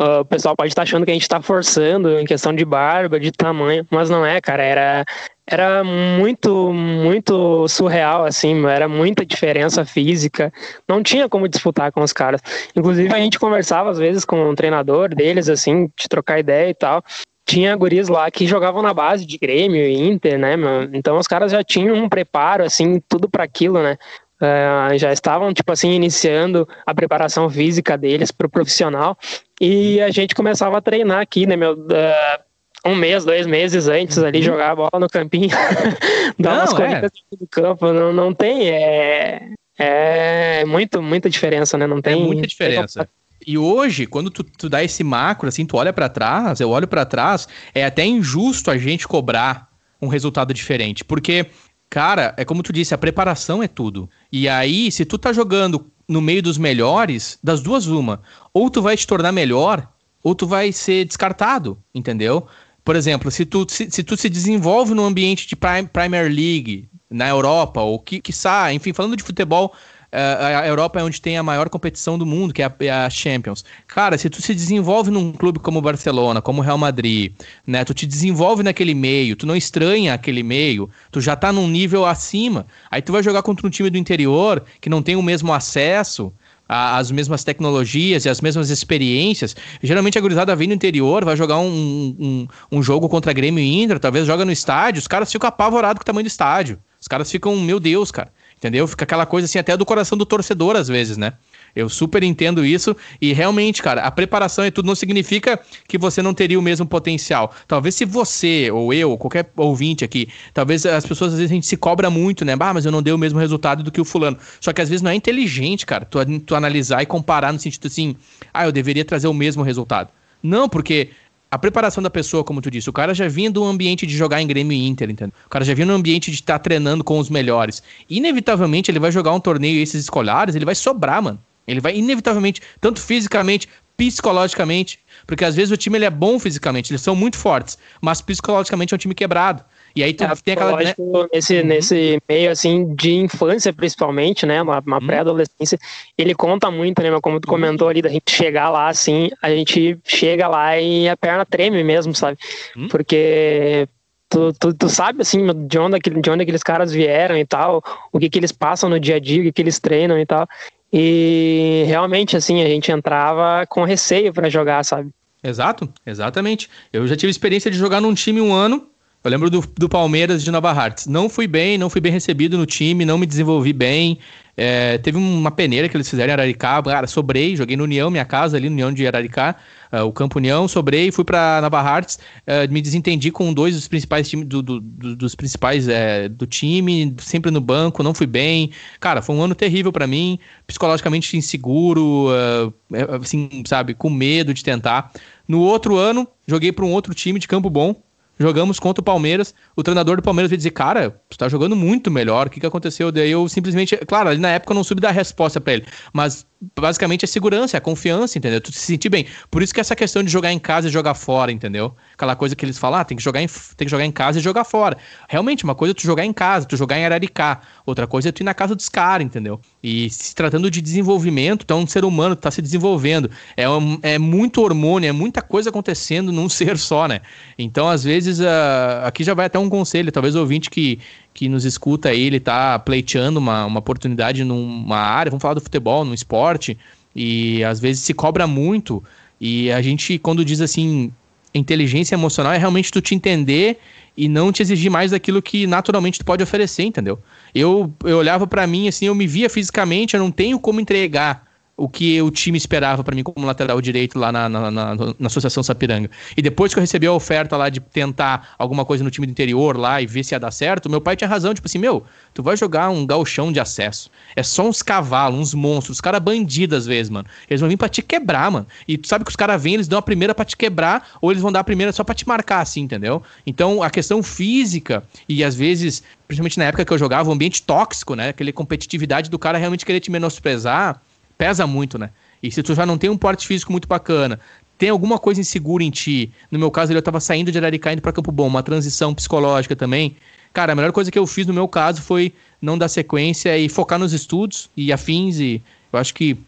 uh, o pessoal pode estar achando que a gente está forçando em questão de barba, de tamanho, mas não é, cara. Era, era muito, muito surreal, assim, era muita diferença física. Não tinha como disputar com os caras. Inclusive, a gente conversava às vezes com o treinador deles, assim, de trocar ideia e tal tinha guris lá que jogavam na base de Grêmio e Inter, né, Então os caras já tinham um preparo, assim, tudo para aquilo, né? Uh, já estavam, tipo assim, iniciando a preparação física deles para o profissional. E a gente começava a treinar aqui, né, meu? Uh, um mês, dois meses antes ali, uhum. jogar a bola no campinho, dar não, umas é. corridas é. do campo. Não, não tem. É, é muito, muita diferença, né? Não tem. É muita diferença. E hoje, quando tu, tu dá esse macro, assim, tu olha para trás, eu olho para trás, é até injusto a gente cobrar um resultado diferente. Porque Cara, é como tu disse, a preparação é tudo. E aí, se tu tá jogando no meio dos melhores, das duas uma, ou tu vai te tornar melhor, ou tu vai ser descartado, entendeu? Por exemplo, se tu se, se tu se desenvolve no ambiente de Premier League na Europa, ou que, que sai, enfim, falando de futebol a Europa é onde tem a maior competição do mundo, que é a, é Champions. Cara, se tu se desenvolve num clube como Barcelona, como Real Madrid, né? Tu te desenvolve naquele meio, tu não estranha aquele meio, tu já tá num nível acima. Aí tu vai jogar contra um time do interior que não tem o mesmo acesso as mesmas tecnologias e as mesmas experiências. Geralmente a gurizada vem no interior, vai jogar um, um, um jogo contra Grêmio e Inter, talvez joga no estádio, os caras ficam apavorados com o tamanho do estádio. Os caras ficam, meu Deus, cara. Entendeu? Fica aquela coisa assim, até do coração do torcedor, às vezes, né? Eu super entendo isso e realmente, cara, a preparação e tudo não significa que você não teria o mesmo potencial. Talvez se você ou eu, qualquer ouvinte aqui, talvez as pessoas às vezes a gente se cobra muito, né? Ah, mas eu não dei o mesmo resultado do que o fulano. Só que às vezes não é inteligente, cara, tu, tu analisar e comparar no sentido assim, ah, eu deveria trazer o mesmo resultado. Não, porque a preparação da pessoa, como tu disse, o cara já vinha do ambiente de jogar em Grêmio e Inter, entendeu? O cara já vinha no ambiente de estar tá treinando com os melhores. Inevitavelmente, ele vai jogar um torneio esses escolares, ele vai sobrar, mano. Ele vai inevitavelmente, tanto fisicamente, psicologicamente, porque às vezes o time ele é bom fisicamente, eles são muito fortes, mas psicologicamente é um time quebrado. E aí tu é, tem aquela. Né? nesse, uhum. nesse meio assim de infância, principalmente, né? Uma, uma uhum. pré-adolescência, ele conta muito, né? Como tu uhum. comentou ali, da gente chegar lá assim, a gente chega lá e a perna treme mesmo, sabe? Uhum. Porque Tu, tu, tu, sabe, assim, de onde, de onde aqueles caras vieram e tal, o que que eles passam no dia a dia, o que que eles treinam e tal. E realmente, assim, a gente entrava com receio para jogar, sabe? Exato, exatamente. Eu já tive experiência de jogar num time um ano eu lembro do, do Palmeiras de Nova Hartz. Não fui bem, não fui bem recebido no time, não me desenvolvi bem. É, teve uma peneira que eles fizeram em Araricá. Cara, sobrei, joguei no União, minha casa ali no União de Araricá, uh, o Campo União, sobrei, fui para Nova Hartz, uh, me desentendi com dois dos principais times do, do, do dos principais é, do time, sempre no banco, não fui bem. Cara, foi um ano terrível para mim, psicologicamente inseguro, uh, assim, sabe, com medo de tentar. No outro ano, joguei para um outro time de Campo Bom, Jogamos contra o Palmeiras. O treinador do Palmeiras veio dizer: Cara, tu tá jogando muito melhor. O que, que aconteceu? Daí eu simplesmente. Claro, ali na época eu não soube dar resposta para ele. Mas basicamente é segurança, é confiança, entendeu? Tu se sentir bem. Por isso que essa questão de jogar em casa e jogar fora, entendeu? Aquela coisa que eles falam, ah, tem que jogar em, tem que jogar em casa e jogar fora. Realmente, uma coisa é tu jogar em casa, tu jogar em Araricá. Outra coisa é tu ir na casa dos caras, entendeu? E se tratando de desenvolvimento, então um ser humano tá se desenvolvendo. É, um, é muito hormônio, é muita coisa acontecendo num ser só, né? Então, às vezes, uh, aqui já vai até um conselho, talvez ouvinte que que nos escuta aí, ele tá pleiteando uma, uma oportunidade numa área, vamos falar do futebol, no esporte, e às vezes se cobra muito, e a gente, quando diz assim, inteligência emocional, é realmente tu te entender e não te exigir mais daquilo que naturalmente tu pode oferecer, entendeu? Eu, eu olhava para mim, assim, eu me via fisicamente, eu não tenho como entregar o que o time esperava para mim como lateral direito lá na, na, na, na, Associação Sapiranga. E depois que eu recebi a oferta lá de tentar alguma coisa no time do interior lá e ver se ia dar certo, meu pai tinha razão, tipo assim, meu, tu vai jogar um galchão de acesso. É só uns cavalos, uns monstros, os caras bandidos às vezes, mano. Eles vão vir pra te quebrar, mano. E tu sabe que os caras vêm, eles dão a primeira pra te quebrar, ou eles vão dar a primeira só pra te marcar, assim, entendeu? Então, a questão física, e às vezes, principalmente na época que eu jogava, o ambiente tóxico, né? Aquela competitividade do cara realmente querer te menosprezar pesa muito, né? E se tu já não tem um porte físico muito bacana, tem alguma coisa insegura em ti, no meu caso, ele eu tava saindo de Araricá indo pra Campo Bom, uma transição psicológica também. Cara, a melhor coisa que eu fiz no meu caso foi não dar sequência e focar nos estudos e afins, e eu acho que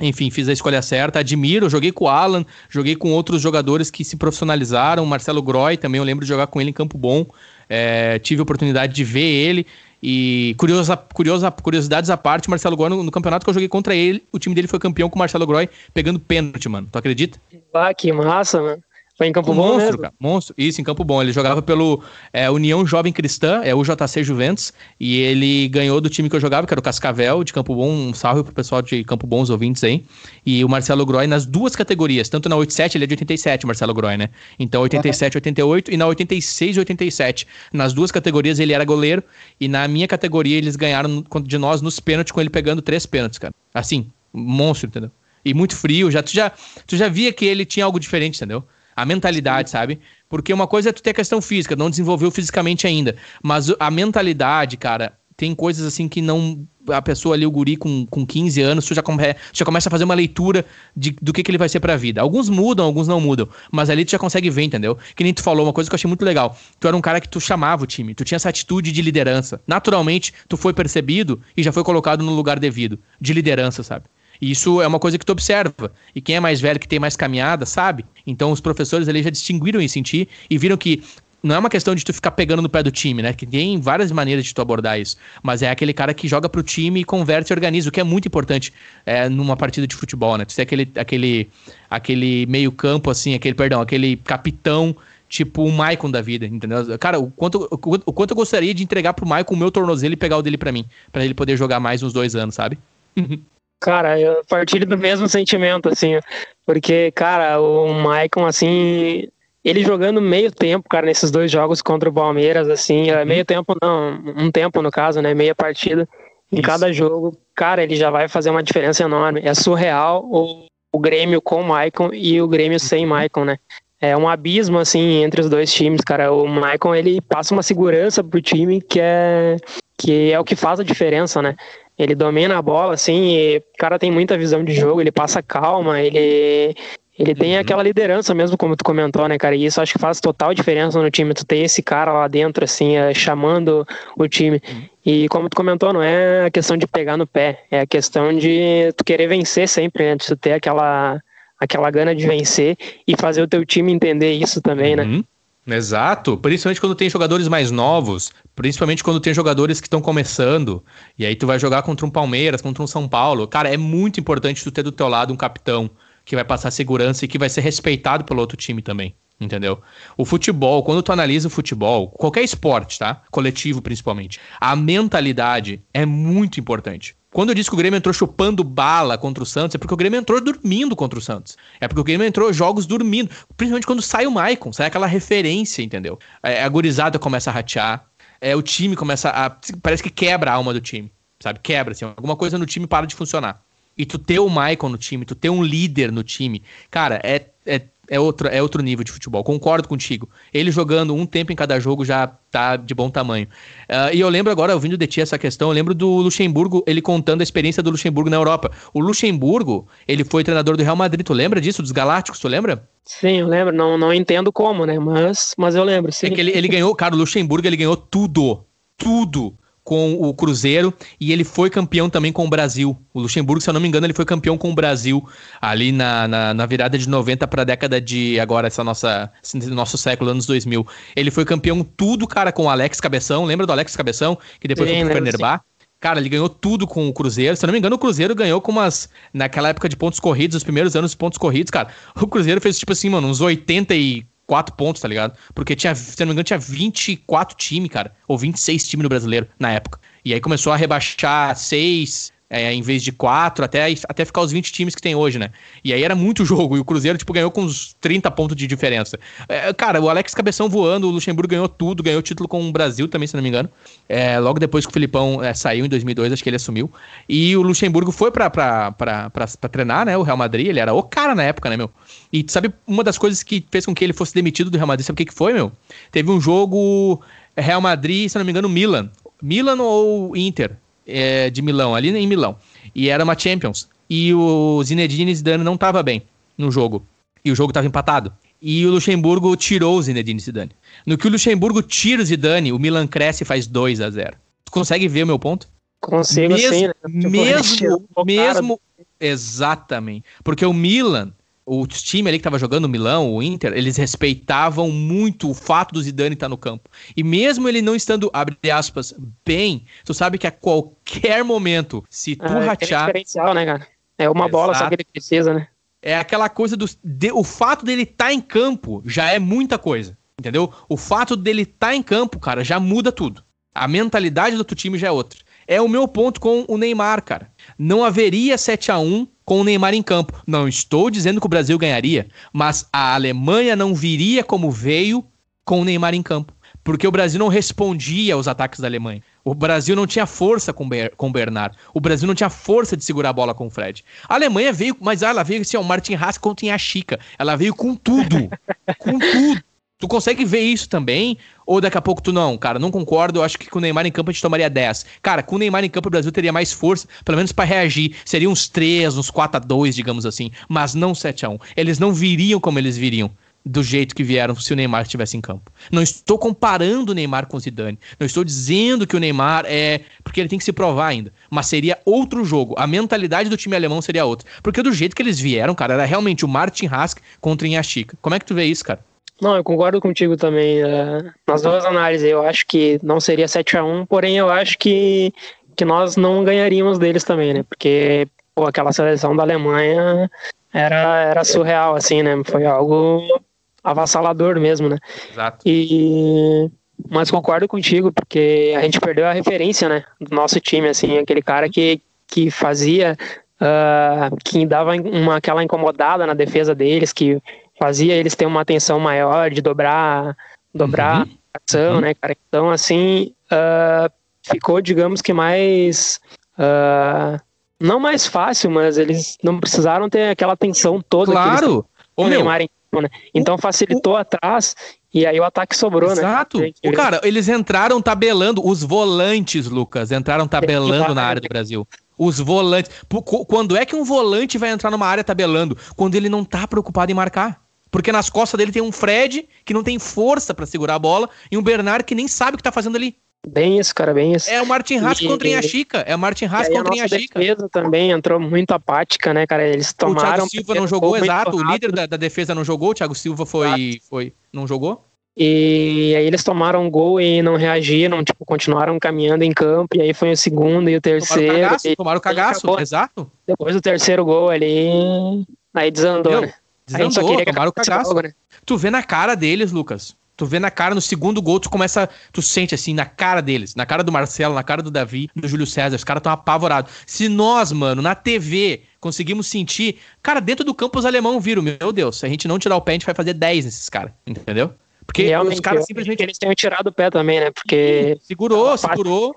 enfim, fiz a escolha certa. Admiro, joguei com o Alan, joguei com outros jogadores que se profissionalizaram. Marcelo Groy também, eu lembro de jogar com ele em Campo Bom. É, tive a oportunidade de ver ele. E curiosa, curiosa, curiosidades à parte, Marcelo Groy, no, no, campeonato que eu joguei contra ele, o time dele foi campeão com o Marcelo Groy pegando pênalti, mano. Tu acredita? Ah, que massa, mano. Foi em Campo um Bom monstro, mesmo? Cara, monstro. Isso, em Campo Bom. Ele jogava pelo é, União Jovem Cristã, é o JC Juventus, e ele ganhou do time que eu jogava, que era o Cascavel, de Campo Bom. Um salve pro pessoal de Campo Bom, os ouvintes aí. E o Marcelo Groy nas duas categorias, tanto na 87, ele é de 87, Marcelo Groy, né? Então 87, 88 e na 86 e 87. Nas duas categorias ele era goleiro, e na minha categoria eles ganharam de nós nos pênaltis, com ele pegando três pênaltis, cara. Assim, monstro, entendeu? E muito frio, já, tu, já, tu já via que ele tinha algo diferente, entendeu? A mentalidade, sabe? Porque uma coisa é tu ter a questão física, não desenvolveu fisicamente ainda. Mas a mentalidade, cara, tem coisas assim que não. A pessoa ali, o guri com, com 15 anos, tu já, come, já começa a fazer uma leitura de, do que, que ele vai ser pra vida. Alguns mudam, alguns não mudam. Mas ali tu já consegue ver, entendeu? Que nem tu falou, uma coisa que eu achei muito legal. Tu era um cara que tu chamava o time, tu tinha essa atitude de liderança. Naturalmente, tu foi percebido e já foi colocado no lugar devido, de liderança, sabe? E isso é uma coisa que tu observa. E quem é mais velho, que tem mais caminhada, sabe? Então os professores ali já distinguiram isso em ti e viram que não é uma questão de tu ficar pegando no pé do time, né? Que tem várias maneiras de tu abordar isso. Mas é aquele cara que joga pro time e converte e organiza, o que é muito importante é, numa partida de futebol, né? Tu ter aquele, aquele, aquele meio campo, assim, aquele, perdão, aquele capitão tipo o Maicon da vida, entendeu? Cara, o quanto, o quanto eu gostaria de entregar pro Maicon o meu tornozelo e pegar o dele para mim, para ele poder jogar mais uns dois anos, sabe? Cara, eu partilho do mesmo sentimento, assim, porque, cara, o Maicon, assim, ele jogando meio tempo, cara, nesses dois jogos contra o Palmeiras, assim, uhum. meio tempo não, um tempo no caso, né, meia partida em Isso. cada jogo, cara, ele já vai fazer uma diferença enorme. É surreal o, o Grêmio com o Maicon e o Grêmio sem Maicon, né? É um abismo, assim, entre os dois times, cara. O Maicon, ele passa uma segurança pro time que é, que é o que faz a diferença, né? Ele domina a bola, assim, e o cara tem muita visão de jogo, ele passa calma, ele, ele tem uhum. aquela liderança mesmo, como tu comentou, né, cara? E isso acho que faz total diferença no time. Tu ter esse cara lá dentro, assim, é, chamando o time. Uhum. E como tu comentou, não é a questão de pegar no pé, é a questão de tu querer vencer sempre, né? De tu ter aquela, aquela gana de vencer e fazer o teu time entender isso também, né? uhum. né? Exato, principalmente quando tem jogadores mais novos, principalmente quando tem jogadores que estão começando, e aí tu vai jogar contra um Palmeiras, contra um São Paulo. Cara, é muito importante tu ter do teu lado um capitão que vai passar segurança e que vai ser respeitado pelo outro time também. Entendeu? O futebol, quando tu analisa o futebol, qualquer esporte, tá? Coletivo principalmente, a mentalidade é muito importante. Quando eu disse que o Grêmio entrou chupando bala contra o Santos, é porque o Grêmio entrou dormindo contra o Santos. É porque o Grêmio entrou jogos dormindo. Principalmente quando sai o Maicon, sai aquela referência, entendeu? É, a gurizada começa a ratear, é, o time começa a. Parece que quebra a alma do time, sabe? Quebra, assim. Alguma coisa no time para de funcionar. E tu ter o Maicon no time, tu ter um líder no time, cara, é, é é outro, é outro nível de futebol. Concordo contigo. Ele jogando um tempo em cada jogo já tá de bom tamanho. Uh, e eu lembro agora, ouvindo de ti essa questão, eu lembro do Luxemburgo, ele contando a experiência do Luxemburgo na Europa. O Luxemburgo, ele foi treinador do Real Madrid, tu lembra disso? Dos Galácticos, tu lembra? Sim, eu lembro. Não, não entendo como, né? Mas, mas eu lembro, sim. É que ele, ele ganhou, cara, o Luxemburgo, ele ganhou tudo. Tudo com o Cruzeiro e ele foi campeão também com o Brasil. O Luxemburgo, se eu não me engano, ele foi campeão com o Brasil ali na, na, na virada de 90 para a década de agora, essa nossa nosso século, anos 2000. Ele foi campeão tudo, cara, com o Alex Cabeção. Lembra do Alex Cabeção? Que depois foi pro Fenerbahçe? Cara, ele ganhou tudo com o Cruzeiro. Se eu não me engano, o Cruzeiro ganhou com umas. Naquela época de pontos corridos, os primeiros anos de pontos corridos, cara. O Cruzeiro fez, tipo assim, mano, uns 80 e quatro pontos, tá ligado? Porque tinha, se não me engano, tinha 24 times, cara. Ou 26 times no brasileiro na época. E aí começou a rebaixar seis. É, em vez de quatro, até, até ficar os 20 times que tem hoje, né? E aí era muito jogo, e o Cruzeiro, tipo, ganhou com uns 30 pontos de diferença. É, cara, o Alex Cabeção voando, o Luxemburgo ganhou tudo, ganhou título com o Brasil também, se não me engano. É, logo depois que o Filipão é, saiu em 2002, acho que ele assumiu. E o Luxemburgo foi pra, pra, pra, pra, pra treinar, né? O Real Madrid, ele era o cara na época, né, meu? E sabe uma das coisas que fez com que ele fosse demitido do Real Madrid, sabe o que, que foi, meu? Teve um jogo Real Madrid, se não me engano, Milan. Milan ou Inter é, de Milão, ali em Milão. E era uma Champions. E o Zinedine Zidane não estava bem no jogo. E o jogo estava empatado. E o Luxemburgo tirou o Zinedine Zidane. No que o Luxemburgo tira o Zidane, o Milan cresce e faz 2 a 0 Tu consegue ver o meu ponto? Consigo mesmo, sim, né? Tipo, mesmo, mesmo, exatamente. Porque o Milan o time ali que tava jogando, o Milão, o Inter, eles respeitavam muito o fato do Zidane estar tá no campo. E mesmo ele não estando, abre aspas, bem, tu sabe que a qualquer momento, se tu é, rachar... É diferencial, né, cara? É uma Exato. bola só que ele precisa, né? É aquela coisa do... De, o fato dele estar tá em campo já é muita coisa, entendeu? O fato dele estar tá em campo, cara, já muda tudo. A mentalidade do outro time já é outra. É o meu ponto com o Neymar, cara. Não haveria 7 a 1 com o Neymar em campo. Não estou dizendo que o Brasil ganharia, mas a Alemanha não viria como veio com o Neymar em campo. Porque o Brasil não respondia aos ataques da Alemanha. O Brasil não tinha força com, com o Bernard. O Brasil não tinha força de segurar a bola com o Fred. A Alemanha veio, mas ela veio assim, ó, Martin Haas contra a Chica. Ela veio com tudo. com tudo. Tu consegue ver isso também? Ou daqui a pouco tu não, cara, não concordo, eu acho que com o Neymar em campo a gente tomaria 10. Cara, com o Neymar em campo o Brasil teria mais força, pelo menos para reagir. Seria uns 3, uns 4 a 2 digamos assim, mas não 7 a 1 Eles não viriam como eles viriam do jeito que vieram se o Neymar estivesse em campo. Não estou comparando o Neymar com o Zidane. Não estou dizendo que o Neymar é... Porque ele tem que se provar ainda. Mas seria outro jogo. A mentalidade do time alemão seria outra. Porque do jeito que eles vieram, cara, era realmente o Martin Hask contra o Inhachica. Como é que tu vê isso, cara? Não, eu concordo contigo também. Uh, nas duas análises, eu acho que não seria 7 a 1 porém eu acho que, que nós não ganharíamos deles também, né? Porque pô, aquela seleção da Alemanha era, era surreal, assim, né? Foi algo avassalador mesmo, né? Exato. E... Mas concordo contigo, porque a gente perdeu a referência, né? Do nosso time, assim, aquele cara que, que fazia, uh, que dava uma, aquela incomodada na defesa deles, que fazia eles ter uma atenção maior de dobrar, dobrar uhum. a ação, uhum. né, cara? Então, assim, uh, ficou, digamos que mais. Uh, não mais fácil, mas eles não precisaram ter aquela atenção toda. Claro! Que eles Ô, né? Então facilitou o... atrás e aí o ataque sobrou, Exato. né? Exato. Cara, eles entraram tabelando, os volantes, Lucas, entraram tabelando na área do Brasil. Os volantes. Quando é que um volante vai entrar numa área tabelando? Quando ele não tá preocupado em marcar. Porque nas costas dele tem um Fred que não tem força para segurar a bola e um Bernard que nem sabe o que tá fazendo ali. Bem isso, cara, bem isso. É o Martin Haas e, contra a Chica. É o Martin Haas contra a Chica. A defesa também entrou muito apática, né, cara? Eles tomaram. O Thiago Silva não jogou, exato. O líder da, da, defesa não jogou. O Thiago Silva foi, foi. Não jogou? E aí eles tomaram um gol e não reagiram, tipo, continuaram caminhando em campo, e aí foi o segundo e o terceiro. Tomaram cagaço, e, tomaram cagaço, exato. Depois do terceiro gol ali, aí desandou, né? Desandou, tomaram o cagaço. né? Tu vê na cara deles, Lucas. Tu vê na cara, no segundo gol, tu começa. Tu sente assim, na cara deles, na cara do Marcelo, na cara do Davi, do Júlio César, os caras estão apavorados. Se nós, mano, na TV, conseguimos sentir. Cara, dentro do campo os alemão viram, meu Deus, se a gente não tirar o pé, a gente vai fazer 10 nesses caras, entendeu? Porque Realmente, os caras simplesmente. Eles têm tirado o pé também, né? Porque. Segurou, segurou.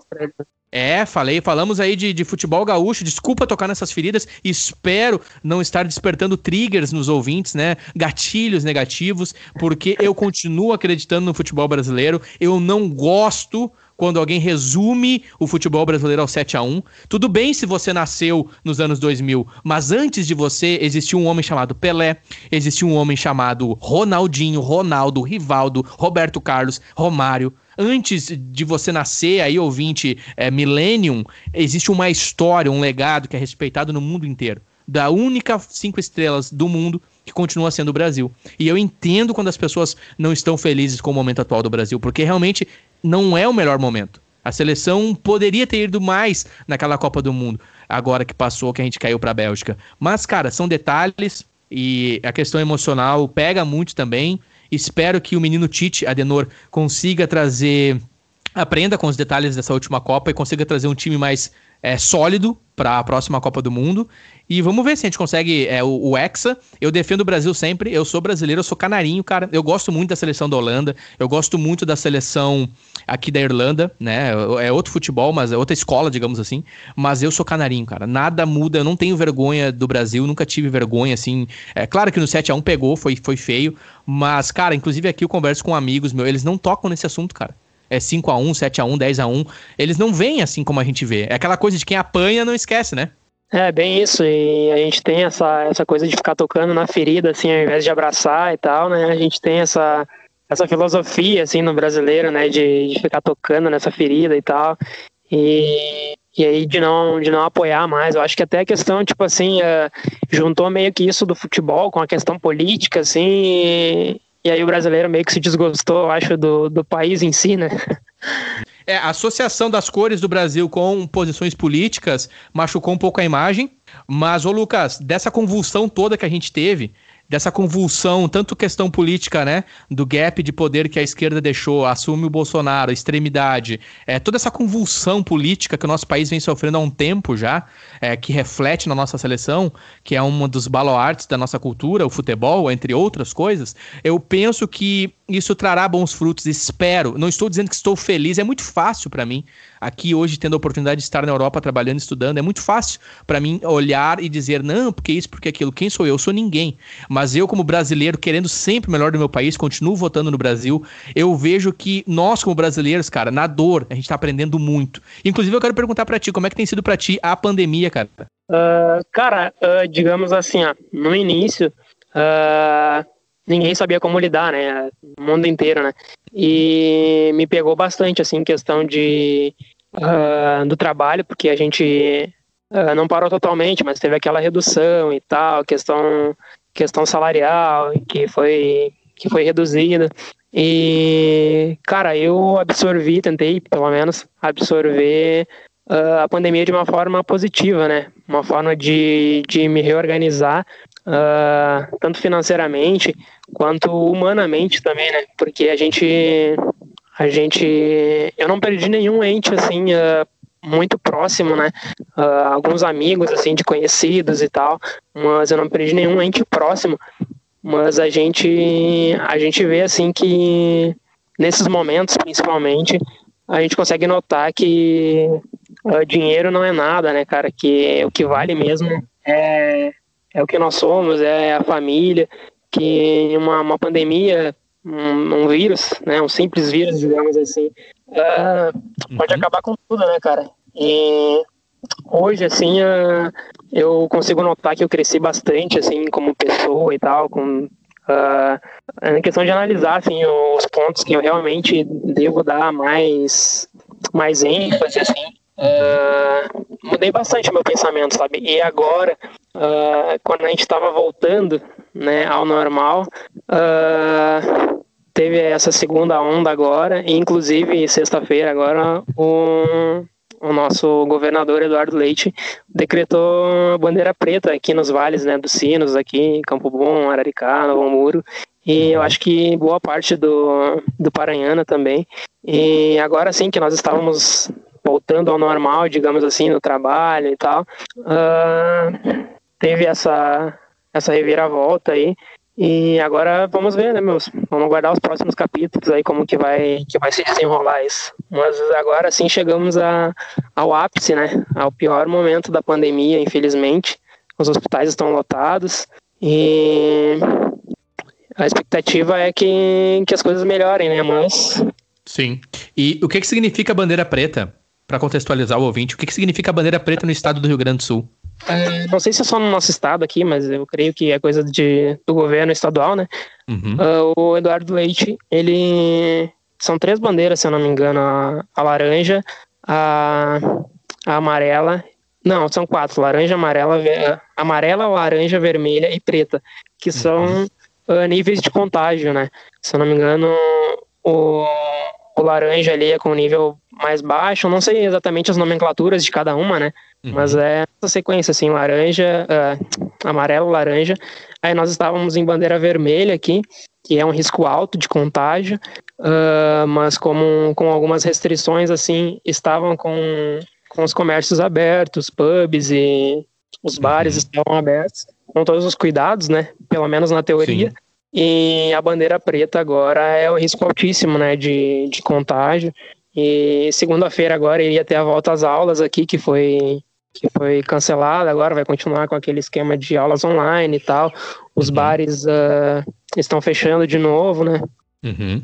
É, falei, falamos aí de, de futebol gaúcho. Desculpa tocar nessas feridas. Espero não estar despertando triggers nos ouvintes, né? Gatilhos negativos, porque eu continuo acreditando no futebol brasileiro. Eu não gosto quando alguém resume o futebol brasileiro ao 7 a 1 Tudo bem se você nasceu nos anos 2000, mas antes de você existiu um homem chamado Pelé, existiu um homem chamado Ronaldinho, Ronaldo, Rivaldo, Roberto Carlos, Romário antes de você nascer, aí ouvinte é, Millennium, existe uma história, um legado que é respeitado no mundo inteiro. Da única cinco estrelas do mundo que continua sendo o Brasil. E eu entendo quando as pessoas não estão felizes com o momento atual do Brasil, porque realmente não é o melhor momento. A seleção poderia ter ido mais naquela Copa do Mundo, agora que passou, que a gente caiu para a Bélgica. Mas, cara, são detalhes e a questão emocional pega muito também. Espero que o menino Tite, Adenor, consiga trazer. Aprenda com os detalhes dessa última Copa e consiga trazer um time mais é, sólido para a próxima Copa do Mundo. E vamos ver se a gente consegue é, o, o, Hexa. Eu defendo o Brasil sempre. Eu sou brasileiro, eu sou canarinho, cara. Eu gosto muito da seleção da Holanda. Eu gosto muito da seleção aqui da Irlanda, né? É outro futebol, mas é outra escola, digamos assim. Mas eu sou canarinho, cara. Nada muda. Eu não tenho vergonha do Brasil. Nunca tive vergonha, assim. É claro que no 7 a 1 pegou, foi, foi feio. Mas, cara, inclusive aqui eu converso com amigos meus. Eles não tocam nesse assunto, cara é 5 a 1 7 a 1 10 a 1 Eles não veem assim como a gente vê. É aquela coisa de quem apanha não esquece, né? É, bem isso, e a gente tem essa, essa coisa de ficar tocando na ferida, assim, ao invés de abraçar e tal, né? A gente tem essa, essa filosofia, assim, no brasileiro, né? De, de ficar tocando nessa ferida e tal. E, e aí de não, de não apoiar mais. Eu acho que até a questão, tipo assim, uh, juntou meio que isso do futebol com a questão política, assim, e, e aí o brasileiro meio que se desgostou, eu acho, do, do país em si, né? É, a associação das cores do Brasil com posições políticas machucou um pouco a imagem, mas, ô Lucas, dessa convulsão toda que a gente teve, dessa convulsão, tanto questão política, né, do gap de poder que a esquerda deixou, assume o Bolsonaro, a extremidade, é, toda essa convulsão política que o nosso país vem sofrendo há um tempo já, é, que reflete na nossa seleção, que é uma dos baluartes da nossa cultura, o futebol, entre outras coisas, eu penso que isso trará bons frutos, espero. Não estou dizendo que estou feliz, é muito fácil para mim, aqui hoje, tendo a oportunidade de estar na Europa trabalhando, estudando, é muito fácil para mim olhar e dizer, não, porque isso, porque aquilo. Quem sou eu? Eu sou ninguém. Mas eu, como brasileiro, querendo sempre o melhor do meu país, continuo votando no Brasil, eu vejo que nós, como brasileiros, cara, na dor, a gente tá aprendendo muito. Inclusive, eu quero perguntar para ti, como é que tem sido para ti a pandemia, cara? Uh, cara, uh, digamos assim, ó, no início. Uh ninguém sabia como lidar, né? O mundo inteiro, né? E me pegou bastante, assim, questão de uh, do trabalho, porque a gente uh, não parou totalmente, mas teve aquela redução e tal, questão questão salarial que foi que foi reduzida. E cara, eu absorvi, tentei pelo menos absorver uh, a pandemia de uma forma positiva, né? Uma forma de, de me reorganizar uh, tanto financeiramente quanto humanamente também, né? Porque a gente, a gente, eu não perdi nenhum ente assim uh, muito próximo, né? Uh, alguns amigos assim de conhecidos e tal, mas eu não perdi nenhum ente próximo. Mas a gente, a gente vê assim que nesses momentos, principalmente, a gente consegue notar que uh, dinheiro não é nada, né, cara? Que o que vale mesmo é é o que nós somos, é a família, que uma, uma pandemia, um, um vírus, né, um simples vírus, digamos assim, uh, pode uhum. acabar com tudo, né, cara? E hoje, assim, uh, eu consigo notar que eu cresci bastante, assim, como pessoa e tal, com uh, questão de analisar, assim, os pontos que eu realmente devo dar mais, mais ênfase, assim, uh, mudei bastante meu pensamento, sabe? E agora, uh, quando a gente estava voltando né, ao normal, uh, teve essa segunda onda agora, e inclusive sexta-feira agora o, o nosso governador Eduardo Leite decretou a bandeira preta aqui nos vales né, dos Sinos, aqui em Campo Bom, Araricá, Novo Muro, e eu acho que boa parte do, do Paranhana também. E agora sim que nós estávamos voltando ao normal, digamos assim, no trabalho e tal, uh, teve essa, essa reviravolta aí. E agora vamos ver, né, meus? Vamos aguardar os próximos capítulos aí, como que vai, que vai se desenrolar isso. Mas agora sim chegamos a, ao ápice, né? Ao pior momento da pandemia, infelizmente. Os hospitais estão lotados e a expectativa é que, que as coisas melhorem, né? Mas. Sim. E o que, que significa bandeira preta? Para contextualizar o ouvinte, o que, que significa a bandeira preta no estado do Rio Grande do Sul? É, não sei se é só no nosso estado aqui, mas eu creio que é coisa de, do governo estadual, né? Uhum. Uh, o Eduardo Leite, ele. São três bandeiras, se eu não me engano: a, a laranja, a, a, amarela. Não, são quatro: laranja, amarela, amarela, laranja, vermelha e preta, que são uhum. uh, níveis de contágio, né? Se eu não me engano, o, o laranja ali é com nível mais baixo, não sei exatamente as nomenclaturas de cada uma, né? Uhum. Mas é essa sequência, assim, laranja, uh, amarelo, laranja. Aí nós estávamos em bandeira vermelha aqui, que é um risco alto de contágio, uh, mas como com algumas restrições, assim, estavam com com os comércios abertos, pubs e os bares uhum. estavam abertos, com todos os cuidados, né? Pelo menos na teoria. Sim. E a bandeira preta agora é o risco altíssimo, né? De, de contágio. E segunda-feira agora iria ter a volta às aulas aqui, que foi que foi cancelada, agora vai continuar com aquele esquema de aulas online e tal. Os uhum. bares uh, estão fechando de novo, né? Uhum.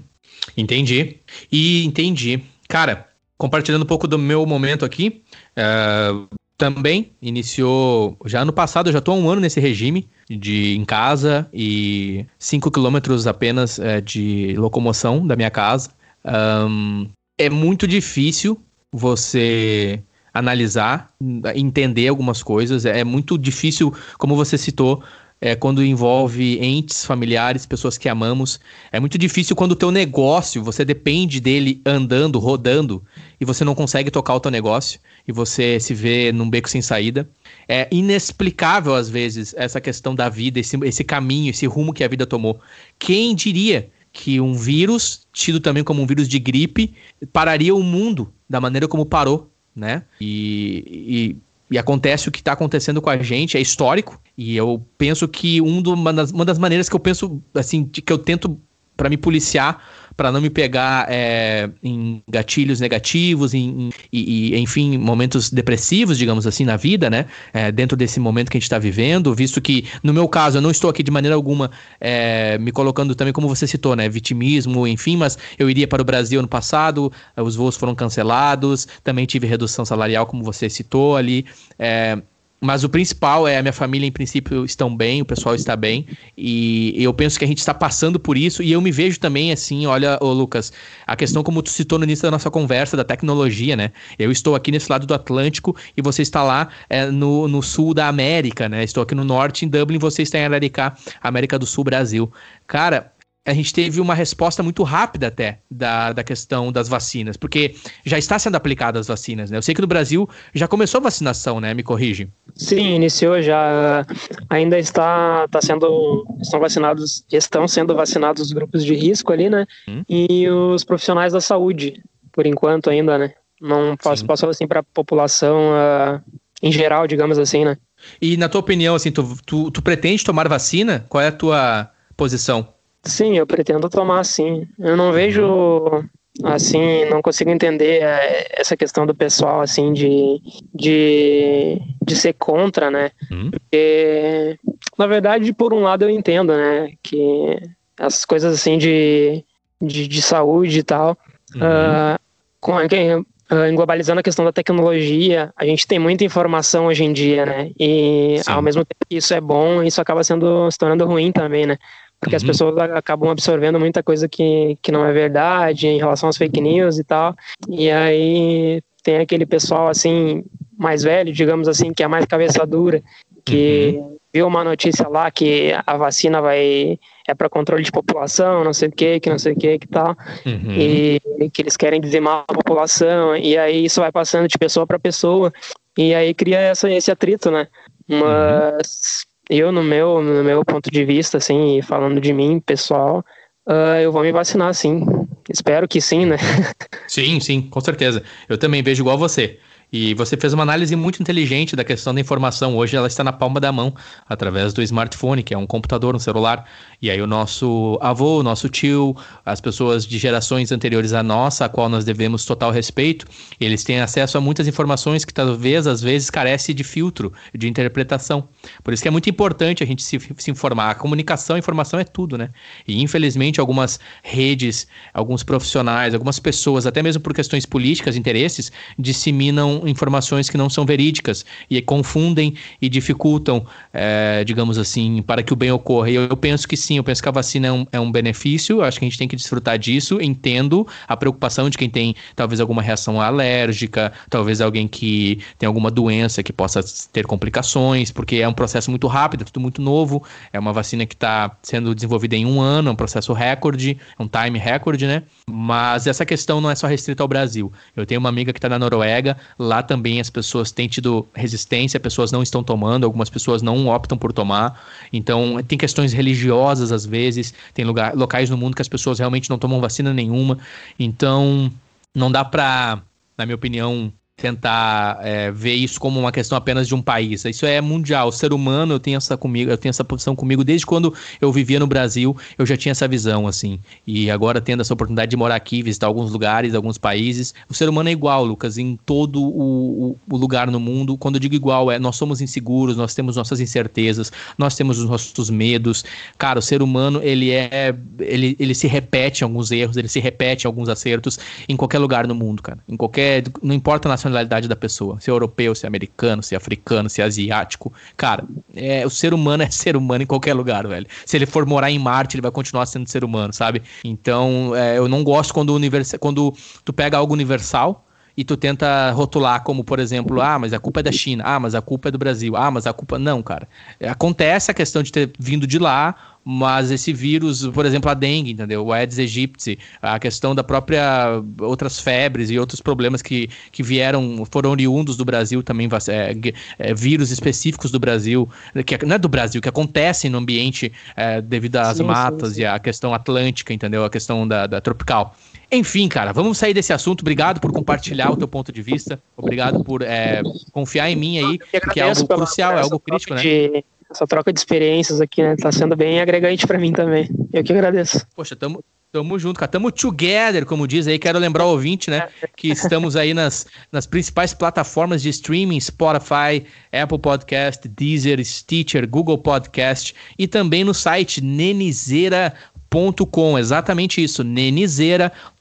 Entendi. E entendi. Cara, compartilhando um pouco do meu momento aqui, uh, também iniciou já ano passado, eu já estou há um ano nesse regime de em casa e 5 quilômetros apenas uh, de locomoção da minha casa. Um, é muito difícil você analisar, entender algumas coisas. É muito difícil, como você citou, é, quando envolve entes familiares, pessoas que amamos. É muito difícil quando o teu negócio, você depende dele andando, rodando, e você não consegue tocar o teu negócio, e você se vê num beco sem saída. É inexplicável, às vezes, essa questão da vida, esse, esse caminho, esse rumo que a vida tomou. Quem diria que um vírus, tido também como um vírus de gripe, pararia o mundo da maneira como parou, né? E, e, e acontece o que está acontecendo com a gente, é histórico, e eu penso que um do, uma, das, uma das maneiras que eu penso, assim, de, que eu tento para me policiar para não me pegar é, em gatilhos negativos, em, e, enfim, momentos depressivos, digamos assim, na vida, né? É, dentro desse momento que a gente está vivendo, visto que, no meu caso, eu não estou aqui de maneira alguma é, me colocando também, como você citou, né? Vitimismo, enfim, mas eu iria para o Brasil ano passado, os voos foram cancelados, também tive redução salarial, como você citou ali. É, mas o principal é a minha família, em princípio, estão bem, o pessoal está bem. E eu penso que a gente está passando por isso. E eu me vejo também assim, olha, ô Lucas, a questão como tu citou no início da nossa conversa, da tecnologia, né? Eu estou aqui nesse lado do Atlântico e você está lá é, no, no sul da América, né? Estou aqui no norte, em Dublin, você está em Araricá, América do Sul, Brasil. Cara, a gente teve uma resposta muito rápida até da, da questão das vacinas, porque já está sendo aplicadas as vacinas, né? Eu sei que no Brasil já começou a vacinação, né? Me corrige. Sim, iniciou já. Ainda está, está sendo. Estão vacinados, estão sendo vacinados os grupos de risco ali, né? Hum. E os profissionais da saúde, por enquanto ainda, né? Não posso, posso falar assim para a população uh, em geral, digamos assim, né? E na tua opinião, assim, tu, tu, tu pretende tomar vacina? Qual é a tua posição? Sim, eu pretendo tomar sim. Eu não vejo assim, não consigo entender é, essa questão do pessoal assim de, de, de ser contra, né? Uhum. Porque na verdade, por um lado eu entendo, né, que as coisas assim de, de, de saúde e tal, uhum. uh, com, uh, globalizando a questão da tecnologia, a gente tem muita informação hoje em dia, né? E Sim. ao mesmo tempo que isso é bom, isso acaba sendo se tornando ruim também, né? Porque uhum. as pessoas acabam absorvendo muita coisa que, que não é verdade em relação às fake news e tal. E aí tem aquele pessoal assim mais velho, digamos assim, que é mais cabeça dura, que uhum. viu uma notícia lá que a vacina vai é para controle de população, não sei o que, que não sei o que, que tal, uhum. e, que eles querem dizimar a população, e aí isso vai passando de pessoa para pessoa, e aí cria essa, esse atrito, né? Uhum. Mas eu, no meu, no meu ponto de vista, assim, falando de mim, pessoal, uh, eu vou me vacinar, sim. Espero que sim, né? Sim, sim, com certeza. Eu também vejo igual você. E você fez uma análise muito inteligente da questão da informação. Hoje ela está na palma da mão, através do smartphone, que é um computador, um celular. E aí o nosso avô, o nosso tio, as pessoas de gerações anteriores à nossa, a qual nós devemos total respeito, eles têm acesso a muitas informações que talvez, às vezes, carece de filtro, de interpretação. Por isso que é muito importante a gente se, se informar. A comunicação, a informação é tudo, né? E infelizmente algumas redes, alguns profissionais, algumas pessoas, até mesmo por questões políticas, interesses, disseminam informações que não são verídicas e confundem e dificultam, é, digamos assim, para que o bem ocorra. E eu, penso que sim, eu penso que a vacina é um, é um benefício, acho que a gente tem que desfrutar disso. Entendo a preocupação de quem tem talvez alguma reação alérgica, talvez alguém que tem alguma doença que possa ter complicações, porque é um processo muito rápido, é tudo muito novo. É uma vacina que está sendo desenvolvida em um ano, é um processo recorde, é um time recorde, né? Mas essa questão não é só restrita ao Brasil. Eu tenho uma amiga que está na Noruega, lá também as pessoas têm tido resistência, pessoas não estão tomando, algumas pessoas não optam por tomar. Então, tem questões religiosas às vezes, tem lugar, locais no mundo que as pessoas realmente não tomam vacina nenhuma. Então, não dá para, na minha opinião, tentar é, ver isso como uma questão apenas de um país. Isso é mundial. O ser humano, eu tenho essa comigo, eu tenho essa posição comigo desde quando eu vivia no Brasil, eu já tinha essa visão assim. E agora tendo essa oportunidade de morar aqui, visitar alguns lugares, alguns países, o ser humano é igual, Lucas, em todo o, o, lugar no mundo. Quando eu digo igual, é nós somos inseguros, nós temos nossas incertezas, nós temos os nossos medos. Cara, o ser humano, ele é ele, ele se repete em alguns erros, ele se repete em alguns acertos em qualquer lugar no mundo, cara. Em qualquer, não importa a nacionalidade da pessoa, se é europeu, se é americano, se é africano, se é asiático. Cara, é, o ser humano é ser humano em qualquer lugar, velho. Se ele for morar em Marte, ele vai continuar sendo ser humano, sabe? Então, é, eu não gosto quando, quando tu pega algo universal e tu tenta rotular como, por exemplo, ah, mas a culpa é da China, ah, mas a culpa é do Brasil, ah, mas a culpa. Não, cara. Acontece a questão de ter vindo de lá, mas esse vírus, por exemplo, a dengue, entendeu? O Aedes aegypti, a questão da própria outras febres e outros problemas que, que vieram, foram oriundos do Brasil também, é, é, vírus específicos do Brasil, que não é do Brasil, que acontecem no ambiente é, devido às sim, matas sim, sim. e a questão atlântica, entendeu? A questão da, da tropical. Enfim, cara, vamos sair desse assunto. Obrigado por compartilhar o teu ponto de vista. Obrigado por é, confiar em mim aí, que é algo crucial, é algo crítico, né? De essa troca de experiências aqui, né? Tá sendo bem agregante para mim também. Eu que agradeço. Poxa, tamo, Tamo junto, cara. Tamo together, como diz aí. Quero lembrar o ouvinte, né? Que estamos aí nas, nas principais plataformas de streaming: Spotify, Apple Podcast, Deezer, Stitcher, Google Podcast e também no site nenizeira.com. Exatamente isso, nenizeira.com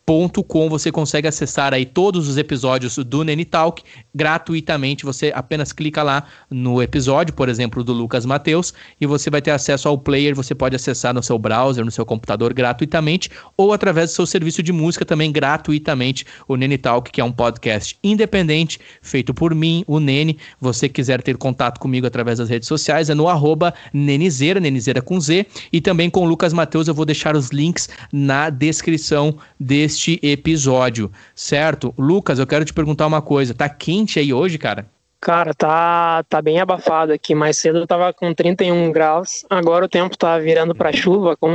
com você consegue acessar aí todos os episódios do Nene Talk gratuitamente. Você apenas clica lá no episódio, por exemplo, do Lucas Mateus, e você vai ter acesso ao player. Você pode acessar no seu browser, no seu computador gratuitamente, ou através do seu serviço de música também gratuitamente. O Nene Talk, que é um podcast independente, feito por mim, o Nene. Você quiser ter contato comigo através das redes sociais, é no arroba Nenizeira, Nenizeira com Z, e também com o Lucas Mateus. Eu vou deixar os links na descrição desse este episódio, certo? Lucas, eu quero te perguntar uma coisa. Tá quente aí hoje, cara? Cara, tá, tá bem abafado aqui. Mais cedo eu tava com 31 graus. Agora o tempo tá virando para chuva, com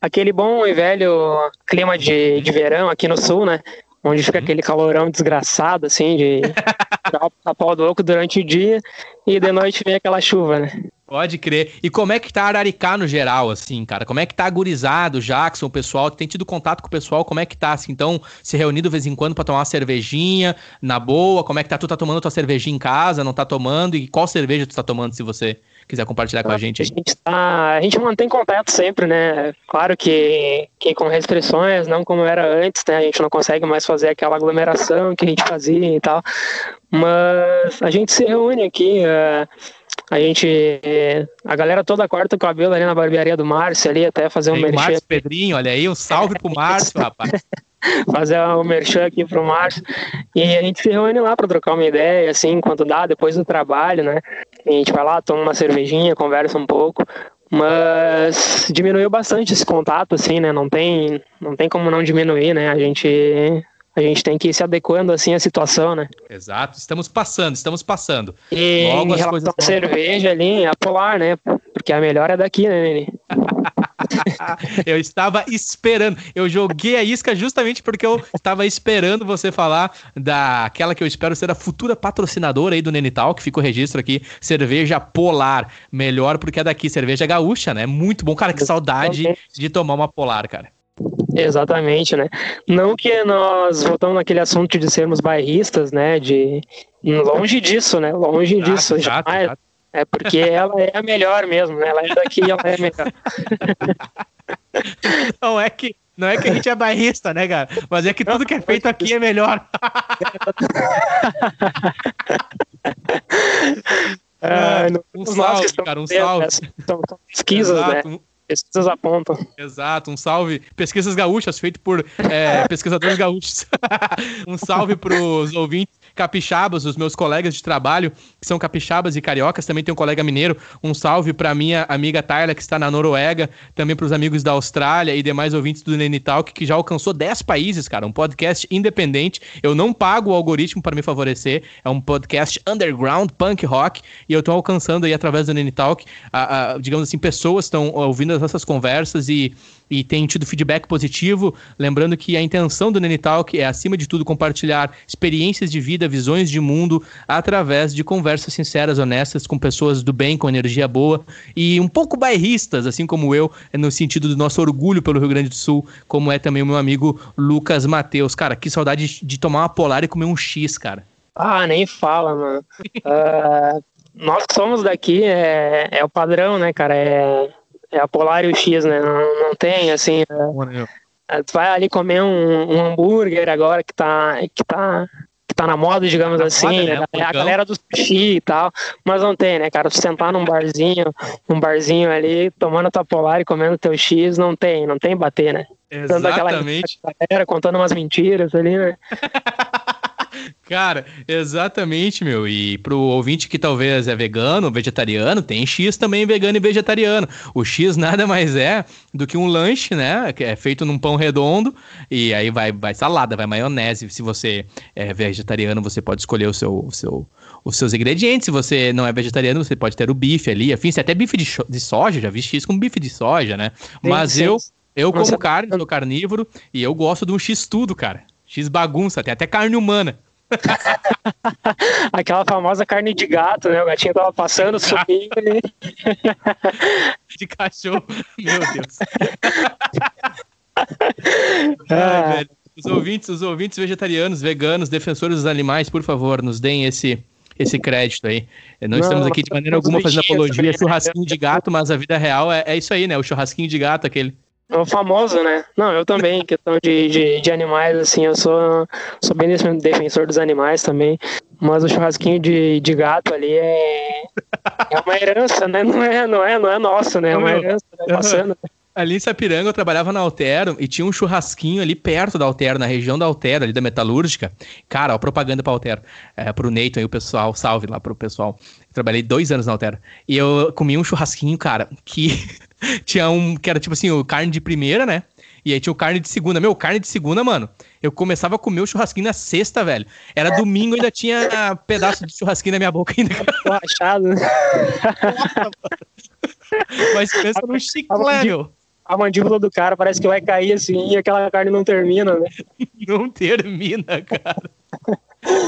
aquele bom e velho clima de, de verão aqui no sul, né? Onde fica uhum. aquele calorão desgraçado, assim, de tapar o oco durante o dia e de noite vem aquela chuva, né? Pode crer. E como é que tá Araricá no geral, assim, cara? Como é que tá agorizado, Jackson, o pessoal? Tem tido contato com o pessoal? Como é que tá, assim? Então, se reunido de vez em quando para tomar uma cervejinha, na boa? Como é que tá? Tu tá tomando tua cervejinha em casa, não tá tomando? E qual cerveja tu tá tomando, se você quiser compartilhar com a gente aí? A gente, tá, a gente mantém contato sempre, né? Claro que, que com restrições, não como era antes, né? A gente não consegue mais fazer aquela aglomeração que a gente fazia e tal. Mas a gente se reúne aqui... Uh, a gente. A galera toda corta o cabelo ali na barbearia do Márcio, ali, até fazer um merchan. Márcio Pedrinho, olha aí, um salve pro Márcio, rapaz. fazer um merchan aqui pro Márcio. E a gente se reúne lá para trocar uma ideia, assim, enquanto dá, depois do trabalho, né? a gente vai lá, toma uma cervejinha, conversa um pouco. Mas diminuiu bastante esse contato, assim, né? Não tem, não tem como não diminuir, né? A gente a gente tem que ir se adequando assim à situação, né? Exato, estamos passando, estamos passando. E Logo em coisas a cerveja ali, a polar, né? Porque a melhor é daqui, né, Nene? eu estava esperando. Eu joguei a isca justamente porque eu estava esperando você falar daquela que eu espero ser a futura patrocinadora aí do Nenital, que fica o registro aqui, cerveja polar. Melhor porque é daqui, cerveja gaúcha, né? Muito bom. Cara, que saudade de tomar uma polar, cara. Exatamente, né? Não que nós voltamos naquele assunto de sermos bairristas, né? De longe disso, né? Longe exato, disso. Exato, jamais. Exato. É porque ela é a melhor mesmo, né? Ela é daqui, ela é a melhor. Não é que não é que a gente é bairrista, né, cara? Mas é que tudo que é feito aqui é melhor. ah, um salve, cara, um salve. São, são pesquisas, né? Pesquisas apontam. Exato, um salve. Pesquisas gaúchas, feito por é, pesquisadores gaúchos. um salve para os ouvintes capixabas, os meus colegas de trabalho, que são capixabas e cariocas. Também tem um colega mineiro. Um salve para minha amiga Tayla, que está na Noruega. Também para os amigos da Austrália e demais ouvintes do Nene Talk, que já alcançou 10 países, cara. Um podcast independente. Eu não pago o algoritmo para me favorecer. É um podcast underground, punk rock. E eu estou alcançando aí através do Nene Talk, a, a, digamos assim, pessoas estão ouvindo essas conversas e e tem tido feedback positivo. Lembrando que a intenção do Nene Talk é, acima de tudo, compartilhar experiências de vida, visões de mundo, através de conversas sinceras, honestas, com pessoas do bem, com energia boa e um pouco bairristas, assim como eu, no sentido do nosso orgulho pelo Rio Grande do Sul, como é também o meu amigo Lucas Mateus. Cara, que saudade de tomar uma polar e comer um X, cara. Ah, nem fala, mano. uh, nós somos daqui, é, é o padrão, né, cara? É, é a Polar e o X, né? Não, não tem, assim. É, tu vai ali comer um, um, hambúrguer agora que tá, que tá, que tá na moda, digamos na assim. Moda, né? É a galera do sushi e tal. Mas não tem, né, cara? Tu sentar num barzinho, um barzinho ali, tomando tua Polar e comendo teu X, não tem, não tem bater, né? Exatamente. Dando aquela galera contando umas mentiras ali, né? Cara, exatamente, meu. E pro ouvinte que talvez é vegano, vegetariano, tem X também vegano e vegetariano. O X nada mais é do que um lanche, né? Que é feito num pão redondo e aí vai, vai salada, vai maionese. Se você é vegetariano, você pode escolher o seu, o seu, os seus ingredientes. Se você não é vegetariano, você pode ter o bife ali. Afim, até bife de, de soja, já vi X com bife de soja, né? Sim, Mas sim. eu. Eu como Nossa. carne, sou carnívoro, e eu gosto de um X tudo, cara. X bagunça, tem até carne humana. Aquela famosa carne de gato, né? O gatinho tava passando, subindo e... De cachorro, meu Deus. Ai, velho. Os ouvintes, os ouvintes vegetarianos, veganos, defensores dos animais, por favor, nos deem esse, esse crédito aí. Não, não estamos aqui de maneira alguma fazendo apologia, também, churrasquinho de gato, mas a vida real é, é isso aí, né? O churrasquinho de gato, aquele. É o famoso, né? Não, eu também, questão de, de, de, animais, assim, eu sou, sou bem defensor dos animais também. Mas o churrasquinho de, de gato ali é, é uma herança, né? Não é, não é, não é nosso, né? É uma herança, né? Passando. Ali em Sapiranga eu trabalhava na Altero e tinha um churrasquinho ali perto da Altero, na região da Altero, ali da Metalúrgica. Cara, ó, propaganda pra Altero. É, pro Neito aí, o pessoal, salve lá pro pessoal. trabalhei dois anos na Altero. E eu comi um churrasquinho, cara, que tinha um que era tipo assim, o carne de primeira, né? E aí tinha o carne de segunda. Meu, carne de segunda, mano. Eu começava a comer o churrasquinho na sexta, velho. Era domingo ainda tinha pedaço de churrasquinho na minha boca ainda. Rachado. Mas pensa no chiclete, a mandíbula do cara parece que vai cair assim e aquela carne não termina, né? Não termina, cara.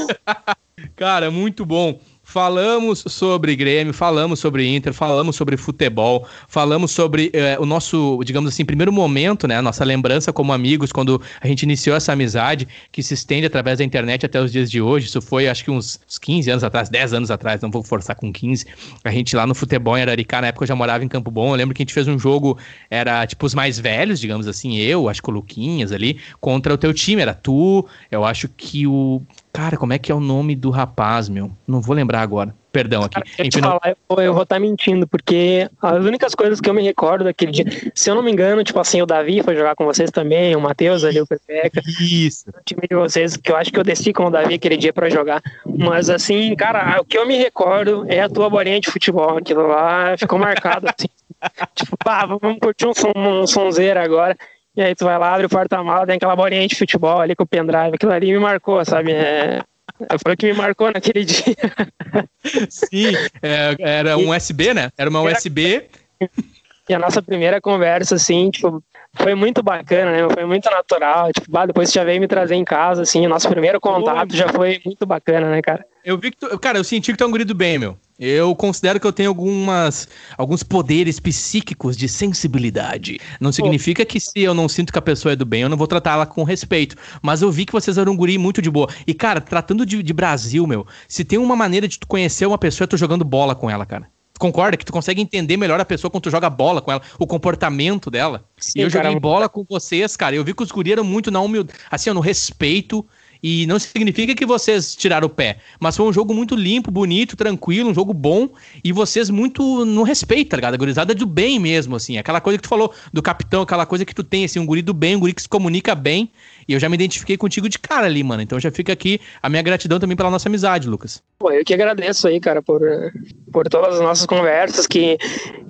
cara, muito bom. Falamos sobre Grêmio, falamos sobre Inter, falamos sobre futebol, falamos sobre eh, o nosso, digamos assim, primeiro momento, né? A nossa lembrança como amigos, quando a gente iniciou essa amizade que se estende através da internet até os dias de hoje. Isso foi, acho que uns, uns 15 anos atrás, 10 anos atrás, não vou forçar com 15. A gente lá no futebol em Araricá, na época eu já morava em Campo Bom. Eu lembro que a gente fez um jogo, era tipo os mais velhos, digamos assim, eu, acho que o Luquinhas ali, contra o teu time. Era tu, eu acho que o Cara, como é que é o nome do rapaz, meu? Não vou lembrar agora. Perdão aqui. Cara, te falar, eu, eu vou estar tá mentindo, porque as únicas coisas que eu me recordo daquele dia, se eu não me engano, tipo assim, o Davi foi jogar com vocês também, o Matheus ali, o Pepeca. Isso. O time de vocês, que eu acho que eu desci com o Davi aquele dia para jogar. Mas assim, cara, o que eu me recordo é a tua bolinha de futebol. Aquilo lá ficou marcado assim. tipo, pá, vamos curtir um, som, um sonzeiro agora. E aí tu vai lá, abre o porta-mala, tem aquela bolinha de futebol ali com o pendrive. Aquilo ali me marcou, sabe? É... Foi o que me marcou naquele dia. Sim, é, era um USB, né? Era uma USB. E a nossa primeira conversa, assim, tipo, foi muito bacana, né? Foi muito natural. Tipo, bah, depois você já veio me trazer em casa, assim, o nosso primeiro contato já foi muito bacana, né, cara? Eu vi que tu, cara, eu senti que tu é um guri do bem, meu. Eu considero que eu tenho algumas, alguns poderes psíquicos de sensibilidade. Não significa que se eu não sinto que a pessoa é do bem, eu não vou tratá-la com respeito. Mas eu vi que vocês eram um guri muito de boa. E, cara, tratando de, de Brasil, meu, se tem uma maneira de tu conhecer uma pessoa, é tu jogando bola com ela, cara concorda que tu consegue entender melhor a pessoa quando tu joga bola com ela, o comportamento dela. Sim, e eu joguei bola com vocês, cara. Eu vi que os guri eram muito na humildade, assim, no respeito e não significa que vocês tiraram o pé, mas foi um jogo muito limpo, bonito, tranquilo, um jogo bom, e vocês muito no respeito, tá ligado? A gurizada do bem mesmo, assim. Aquela coisa que tu falou do capitão, aquela coisa que tu tem, assim, um guri do bem, um guri que se comunica bem, e eu já me identifiquei contigo de cara ali, mano. Então já fica aqui a minha gratidão também pela nossa amizade, Lucas. Pô, eu que agradeço aí, cara, por, por todas as nossas conversas, que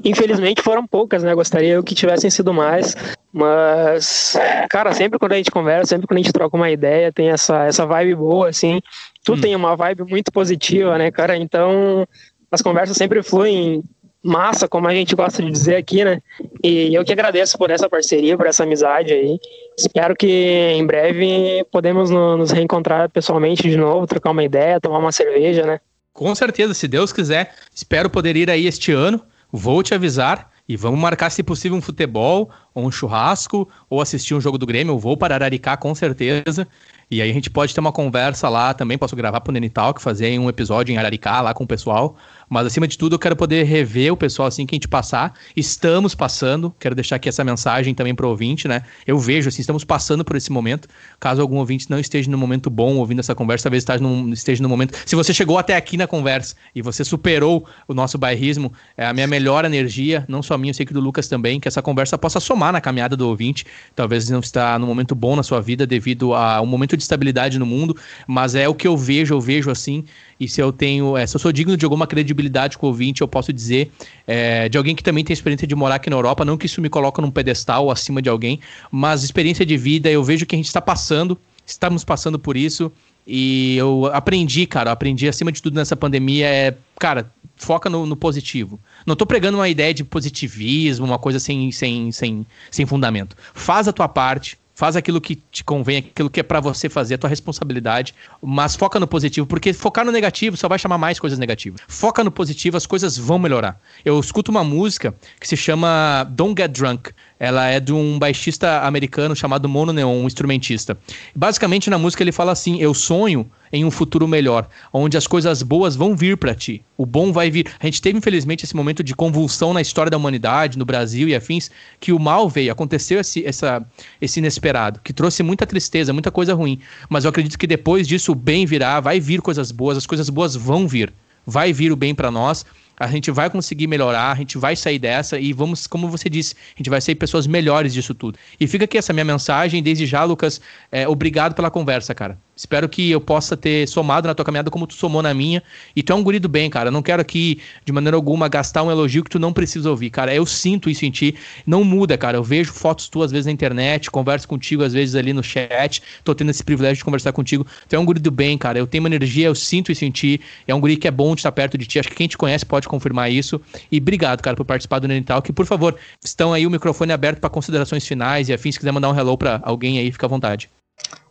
infelizmente foram poucas, né? Gostaria eu que tivessem sido mais. Mas, cara, sempre quando a gente conversa, sempre quando a gente troca uma ideia, tem essa, essa vibe boa, assim. Tu hum. tem uma vibe muito positiva, né, cara? Então, as conversas sempre fluem massa, como a gente gosta de dizer aqui, né? E eu que agradeço por essa parceria, por essa amizade aí. Espero que em breve podemos nos reencontrar pessoalmente de novo, trocar uma ideia, tomar uma cerveja, né? Com certeza, se Deus quiser. Espero poder ir aí este ano. Vou te avisar. E vamos marcar, se possível, um futebol, ou um churrasco, ou assistir um jogo do Grêmio. Eu vou para Araricá, com certeza. E aí a gente pode ter uma conversa lá também. Posso gravar pro Nenitalk, fazer um episódio em Araricá lá com o pessoal. Mas acima de tudo, eu quero poder rever o pessoal assim que a gente passar. Estamos passando, quero deixar aqui essa mensagem também para o ouvinte, né? Eu vejo assim, estamos passando por esse momento. Caso algum ouvinte não esteja no momento bom ouvindo essa conversa, talvez esteja no, esteja no momento. Se você chegou até aqui na conversa e você superou o nosso bairrismo, é a minha melhor energia, não só minha, eu sei que do Lucas também, que essa conversa possa somar na caminhada do ouvinte. Talvez não está no momento bom na sua vida devido a um momento de estabilidade no mundo, mas é o que eu vejo, eu vejo assim. E se eu tenho, é, se eu sou digno de alguma credibilidade com o ouvinte, eu posso dizer é, de alguém que também tem experiência de morar aqui na Europa, não que isso me coloque num pedestal acima de alguém, mas experiência de vida, eu vejo que a gente está passando, estamos passando por isso. E eu aprendi, cara, aprendi acima de tudo nessa pandemia é, cara, foca no, no, positivo. Não tô pregando uma ideia de positivismo, uma coisa sem, sem, sem, sem fundamento. Faz a tua parte, faz aquilo que te convém, aquilo que é para você fazer, a tua responsabilidade, mas foca no positivo, porque focar no negativo só vai chamar mais coisas negativas. Foca no positivo, as coisas vão melhorar. Eu escuto uma música que se chama Don't Get Drunk. Ela é de um baixista americano chamado Mono Neon, um instrumentista. Basicamente na música ele fala assim: "Eu sonho em um futuro melhor, onde as coisas boas vão vir para ti. O bom vai vir. A gente teve, infelizmente, esse momento de convulsão na história da humanidade, no Brasil e afins, que o mal veio, aconteceu esse, essa, esse inesperado, que trouxe muita tristeza, muita coisa ruim. Mas eu acredito que depois disso o bem virá, vai vir coisas boas, as coisas boas vão vir. Vai vir o bem para nós a gente vai conseguir melhorar, a gente vai sair dessa e vamos, como você disse, a gente vai ser pessoas melhores disso tudo. E fica aqui essa minha mensagem, desde já, Lucas, é, obrigado pela conversa, cara. Espero que eu possa ter somado na tua caminhada como tu somou na minha. E tu é um guri do bem, cara. Não quero aqui, de maneira alguma, gastar um elogio que tu não precisa ouvir, cara. Eu sinto isso em ti. Não muda, cara. Eu vejo fotos tuas às vezes na internet, converso contigo às vezes ali no chat. Tô tendo esse privilégio de conversar contigo. Tu é um guri do bem, cara. Eu tenho uma energia, eu sinto isso em ti. É um guri que é bom de estar perto de ti. Acho que quem te conhece pode confirmar isso. E obrigado, cara, por participar do Nenital. Que, por favor, estão aí o microfone aberto para considerações finais e afins. Se quiser mandar um hello para alguém aí, fica à vontade.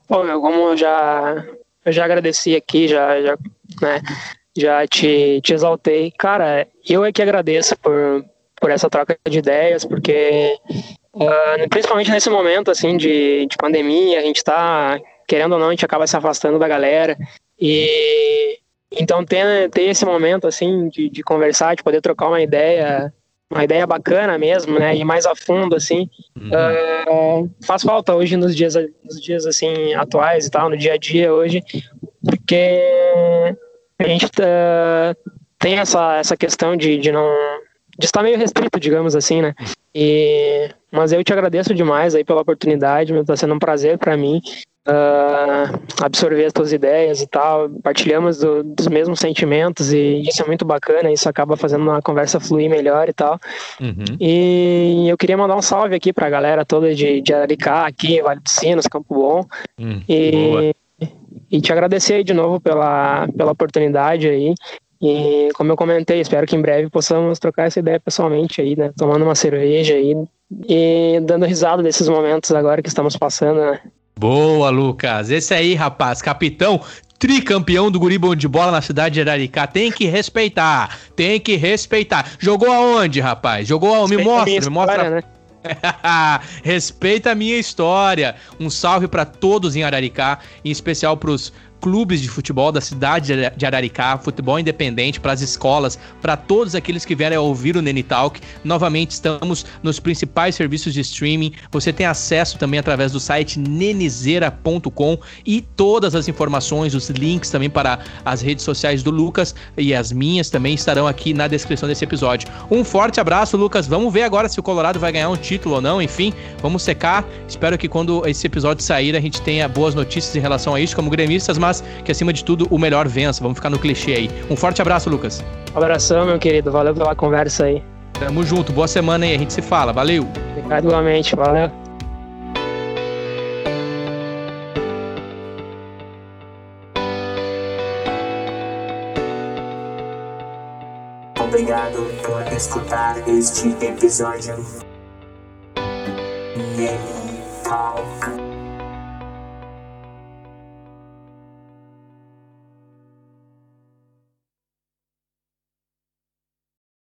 Bom, meu, como eu já, eu já agradeci aqui, já, já, né, já te, te exaltei. Cara, eu é que agradeço por, por essa troca de ideias, porque uh, principalmente nesse momento, assim, de, de pandemia, a gente tá, querendo ou não, a gente acaba se afastando da galera. E então ter, ter esse momento, assim, de, de conversar, de poder trocar uma ideia uma ideia bacana mesmo, né? E mais a fundo, assim. Uhum. Uh, faz falta hoje nos dias, nos dias, assim, atuais e tal, no dia a dia hoje, porque a gente uh, tem essa, essa questão de, de não... de estar meio restrito, digamos assim, né? E, mas eu te agradeço demais aí pela oportunidade, está sendo um prazer para mim uh, absorver as tuas ideias e tal, partilhamos do, dos mesmos sentimentos e isso é muito bacana, isso acaba fazendo uma conversa fluir melhor e tal. Uhum. E eu queria mandar um salve aqui para a galera toda de, de Aricá, aqui, Vale dos Sinos, Campo Bom. Hum, e, e te agradecer aí de novo pela, pela oportunidade aí. E como eu comentei, espero que em breve possamos trocar essa ideia pessoalmente aí, né? Tomando uma cerveja aí e dando risada desses momentos agora que estamos passando, né? Boa, Lucas. Esse aí, rapaz, capitão tricampeão do guri bom de bola na cidade de Araricá. Tem que respeitar, tem que respeitar. Jogou aonde, rapaz? Jogou aonde? Me mostra, me mostra. Né? Respeita a minha história. Um salve para todos em Araricá, em especial para os clubes de futebol da cidade de Araricá, futebol independente para as escolas, para todos aqueles que vierem a ouvir o Nene Talk. Novamente estamos nos principais serviços de streaming. Você tem acesso também através do site nenizera.com e todas as informações, os links também para as redes sociais do Lucas e as minhas também estarão aqui na descrição desse episódio. Um forte abraço, Lucas. Vamos ver agora se o Colorado vai ganhar um título ou não. Enfim, vamos secar. Espero que quando esse episódio sair a gente tenha boas notícias em relação a isso como gremistas, mas mas que acima de tudo o melhor vença. Vamos ficar no clichê aí. Um forte abraço, Lucas. Um abração, meu querido. Valeu pela conversa aí. Tamo junto. Boa semana aí. A gente se fala. Valeu. Obrigado igualmente. Valeu. Obrigado pela escutar este episódio. Yeah.